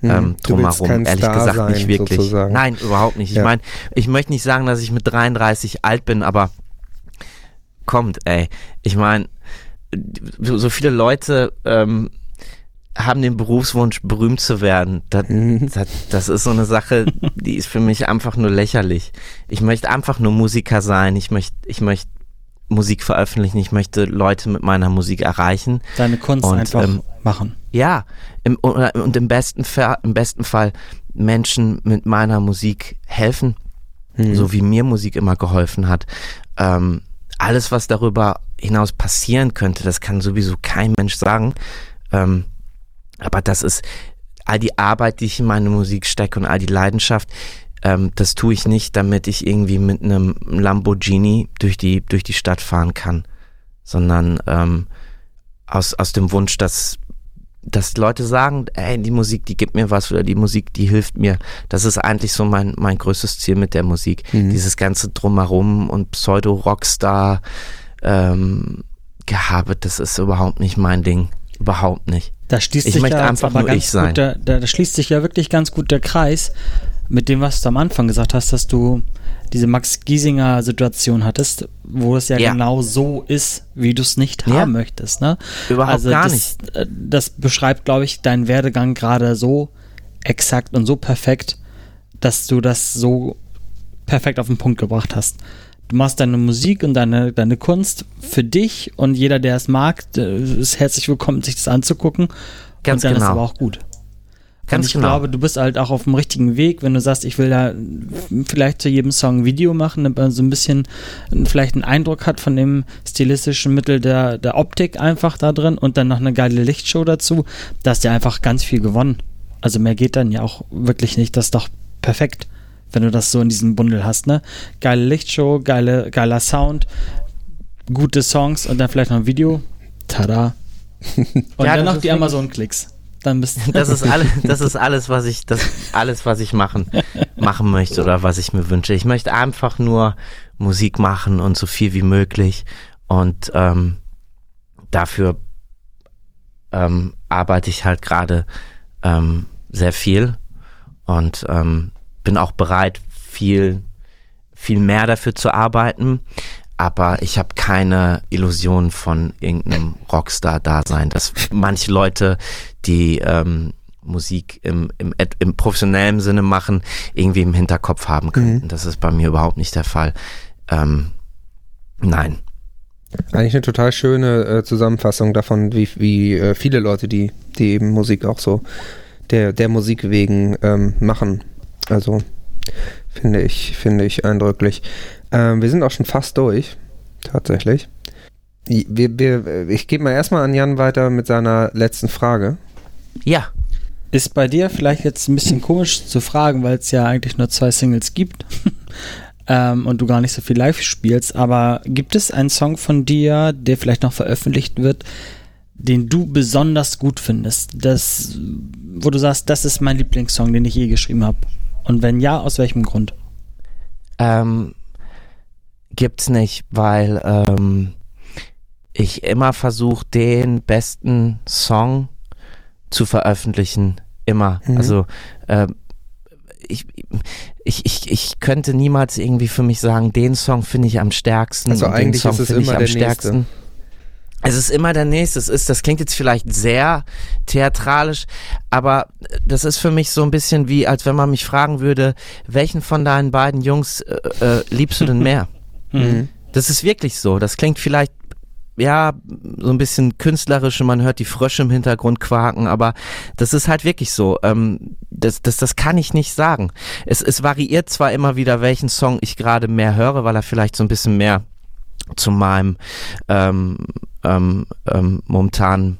Mhm. ähm, drumherum. Ehrlich Star gesagt sein, nicht wirklich. sozusagen. Nein, überhaupt nicht. Ich Ja. meine, ich möchte nicht sagen, dass ich mit 33 alt bin, aber kommt, ey. Ich meine, so so viele Leute ähm, haben den Berufswunsch, berühmt zu werden. Das, Mhm. das, das ist so eine Sache, die ist für mich einfach nur lächerlich. Ich möchte einfach nur Musiker sein. Ich möchte, ich möchte Musik veröffentlichen. Ich möchte Leute mit meiner Musik erreichen. Deine Kunst Und, einfach ähm, machen. Ja, im, und im besten, Fall, im besten Fall Menschen mit meiner Musik helfen, Mhm. so wie mir Musik immer geholfen hat. Ähm, alles, was darüber hinaus passieren könnte, das kann sowieso kein Mensch sagen. Ähm, aber das ist all die Arbeit, die ich in meine Musik stecke und all die Leidenschaft, ähm, das tue ich nicht, damit ich irgendwie mit einem Lamborghini durch die, durch die Stadt fahren kann, sondern ähm, aus, aus dem Wunsch, dass, dass Leute sagen, ey, die Musik, die gibt mir was oder die Musik, die hilft mir. Das ist eigentlich so mein, mein größtes Ziel mit der Musik. Mhm. Dieses ganze Drumherum und Pseudo-Rockstar ähm, Gehabe, das ist überhaupt nicht mein Ding. Überhaupt nicht. Da schließt Ich sich möchte ja einfach nur ich sein. Gut der, da schließt sich ja wirklich ganz gut der Kreis mit dem, was du am Anfang gesagt hast, dass du diese Max Giesinger Situation hattest, wo es ja, Ja. genau so ist, wie du es nicht Ja. haben möchtest. Ne? Überhaupt also gar das, nicht. äh, Das beschreibt, glaube ich, deinen Werdegang gerade so exakt und so perfekt, dass du das so perfekt auf den Punkt gebracht hast. Du machst deine Musik und deine, deine Kunst für dich und jeder, der es mag, der ist herzlich willkommen, sich das anzugucken. Ganz und dann ist genau. aber auch gut. Ganz ich genau. glaube, du bist halt auch auf dem richtigen Weg, wenn du sagst, ich will da vielleicht zu jedem Song ein Video machen, damit man so ein bisschen vielleicht einen Eindruck hat von dem stilistischen Mittel der, der Optik einfach da drin und dann noch eine geile Lichtshow dazu. Da hast du einfach ganz viel gewonnen. Also mehr geht dann ja auch wirklich nicht. Das ist doch perfekt, wenn du das so in diesem Bundel hast, ne? Geile Lichtshow, geile, geiler Sound, gute Songs und dann vielleicht noch ein Video. Tada. Und Ja, dann noch die Amazon-Klicks. Dann bist Das ist alles, das ist alles, was ich, das alles, was ich machen, machen möchte oder was ich mir wünsche. Ich möchte einfach nur Musik machen und so viel wie möglich und ähm, dafür ähm, arbeite ich halt gerade ähm, sehr viel und ähm, bin auch bereit, viel, viel mehr dafür zu arbeiten. Aber ich habe keine Illusion von irgendeinem Rockstar-Dasein, dass manche Leute, die ähm, Musik im, im, im professionellen Sinne machen, irgendwie im Hinterkopf haben könnten. Das ist bei mir überhaupt nicht der Fall. Ähm, nein. Eigentlich eine total schöne äh, Zusammenfassung davon, wie, wie äh, viele Leute, die, die eben Musik auch so der, der Musik wegen ähm, machen. Also finde ich, finde ich eindrücklich. Ähm, wir sind auch schon fast durch, tatsächlich. Wir, wir, ich gebe mal erstmal an Jan weiter mit seiner letzten Frage. Ja, Ist bei dir vielleicht jetzt ein bisschen komisch zu fragen, weil es ja eigentlich nur zwei Singles gibt ähm, und du gar nicht so viel live spielst, aber gibt es einen Song von dir, der vielleicht noch veröffentlicht wird, den du besonders gut findest? Das, wo du sagst, das ist mein Lieblingssong, den ich je geschrieben habe. Und wenn ja, aus welchem Grund? Ähm, gibt's nicht, weil ähm, ich immer versuche, den besten Song zu veröffentlichen. Immer. Mhm. Also äh, ich, ich, ich, ich könnte niemals irgendwie für mich sagen, den Song finde ich am stärksten. Also eigentlich den Song ist es immer ich am der stärksten. nächste. Es ist immer der nächste. Es ist, das klingt jetzt vielleicht sehr theatralisch, aber das ist für mich so ein bisschen wie, als wenn man mich fragen würde, welchen von deinen beiden Jungs äh, äh, liebst du denn mehr? Mhm. Das ist wirklich so. Das klingt vielleicht ja so ein bisschen künstlerisch und man hört die Frösche im Hintergrund quaken, aber das ist halt wirklich so. Ähm, das, das, das kann ich nicht sagen. Es, es variiert zwar immer wieder, welchen Song ich gerade mehr höre, weil er vielleicht so ein bisschen mehr zu meinem ähm, ähm, ähm, momentanen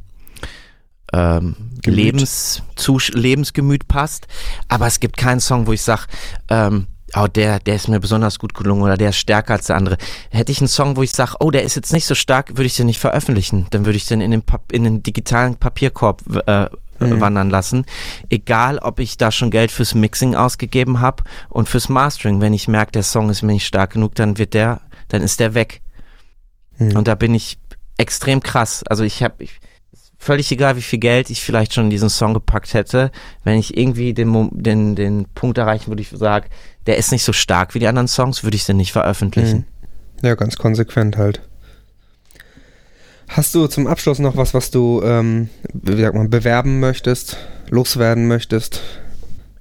ähm. Lebenszus Lebensgemüt passt. Aber es gibt keinen Song, wo ich sage, ähm, oh, der, der ist mir besonders gut gelungen oder der ist stärker als der andere. Hätte ich einen Song, wo ich sage, oh, der ist jetzt nicht so stark, würde ich den nicht veröffentlichen. Dann würde ich den in den, Pap in den digitalen Papierkorb äh, Mhm. wandern lassen. Egal, ob ich da schon Geld fürs Mixing ausgegeben habe und fürs Mastering. Wenn ich merke, der Song ist mir nicht stark genug, dann wird der, dann ist der weg. Mhm. Und da bin ich extrem krass. Also ich habe ich, völlig egal, wie viel Geld ich vielleicht schon in diesen Song gepackt hätte, wenn ich irgendwie den, den, den Punkt erreichen würde, ich sage, der ist nicht so stark wie die anderen Songs, würde ich den nicht veröffentlichen. Mhm. Ja, ganz konsequent halt. Hast du zum Abschluss noch was, was du, ähm, wie sagt man, bewerben möchtest, loswerden möchtest?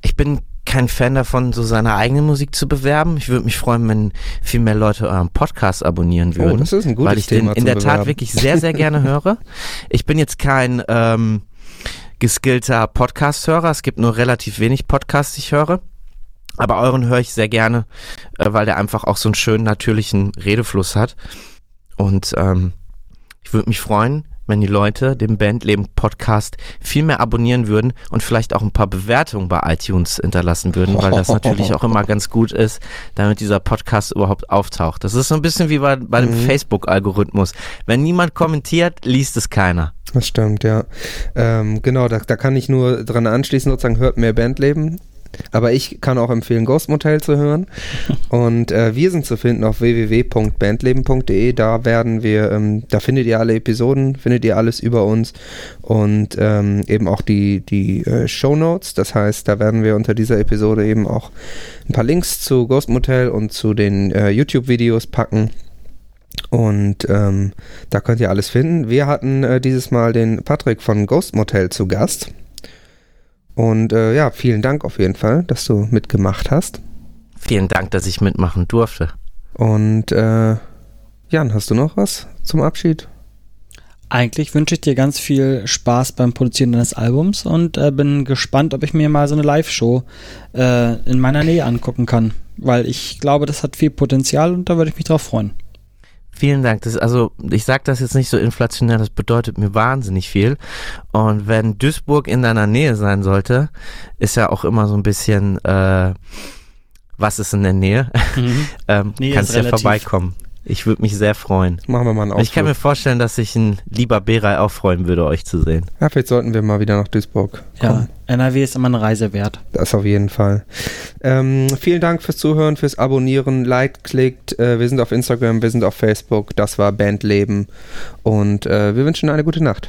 Ich bin kein Fan davon, so seine eigene Musik zu bewerben. Ich würde mich freuen, wenn viel mehr Leute euren Podcast abonnieren würden. Oh, das ist ein gutes weil ich Thema den in der Tat Bewerben. wirklich sehr, sehr gerne höre. Ich bin jetzt kein ähm, geskillter Podcast-Hörer. Es gibt nur relativ wenig Podcasts, die ich höre. Aber euren höre ich sehr gerne, äh, weil der einfach auch so einen schönen, natürlichen Redefluss hat. Und ähm, ich würde mich freuen, wenn die Leute den Bandleben Podcast viel mehr abonnieren würden und vielleicht auch ein paar Bewertungen bei iTunes hinterlassen würden, weil das natürlich auch immer ganz gut ist, damit dieser Podcast überhaupt auftaucht. Das ist so ein bisschen wie bei, bei dem Mhm. Facebook-Algorithmus. Wenn niemand kommentiert, liest es keiner. Das stimmt, ja. Ähm, genau, da, da kann ich nur dran anschließen, sozusagen, hört mehr Bandleben. Aber ich kann auch empfehlen, Ghost Motel zu hören. Und äh, wir sind zu finden auf www.bandleben.de. Da werden wir, ähm, da findet ihr alle Episoden, findet ihr alles über uns und ähm, eben auch die, die äh, Show Notes. Das heißt, da werden wir unter dieser Episode eben auch ein paar Links zu Ghost Motel und zu den äh, YouTube-Videos packen. Und ähm, da könnt ihr alles finden. Wir hatten äh, dieses Mal den Patrick von Ghost Motel zu Gast. Und äh, ja, vielen Dank auf jeden Fall, dass du mitgemacht hast. Vielen Dank, dass ich mitmachen durfte. Und äh, Jan, hast du noch was zum Abschied? Eigentlich wünsche ich dir ganz viel Spaß beim Produzieren deines Albums und äh, bin gespannt, ob ich mir mal so eine Live-Show äh, in meiner Nähe angucken kann. Weil ich glaube, das hat viel Potenzial und da würde ich mich drauf freuen. Vielen Dank. Das, also ich sage das jetzt nicht so inflationär, das bedeutet mir wahnsinnig viel. Und wenn Duisburg in deiner Nähe sein sollte, ist ja auch immer so ein bisschen, äh, was ist in der Nähe? ähm, Nähe kannst ja relativ. vorbeikommen. Ich würde mich sehr freuen. Machen wir mal einen Ausflug. Ich kann mir vorstellen, dass sich ein lieber Berei auch freuen würde, euch zu sehen. ja, vielleicht sollten wir mal wieder nach Duisburg Ja, kommen. NRW ist immer eine Reise wert. Das auf jeden Fall. Ähm, vielen Dank fürs Zuhören, fürs Abonnieren, liked, klickt. Äh, wir sind auf Instagram, wir sind auf Facebook. Das war Bandleben. Und äh, wir wünschen eine gute Nacht.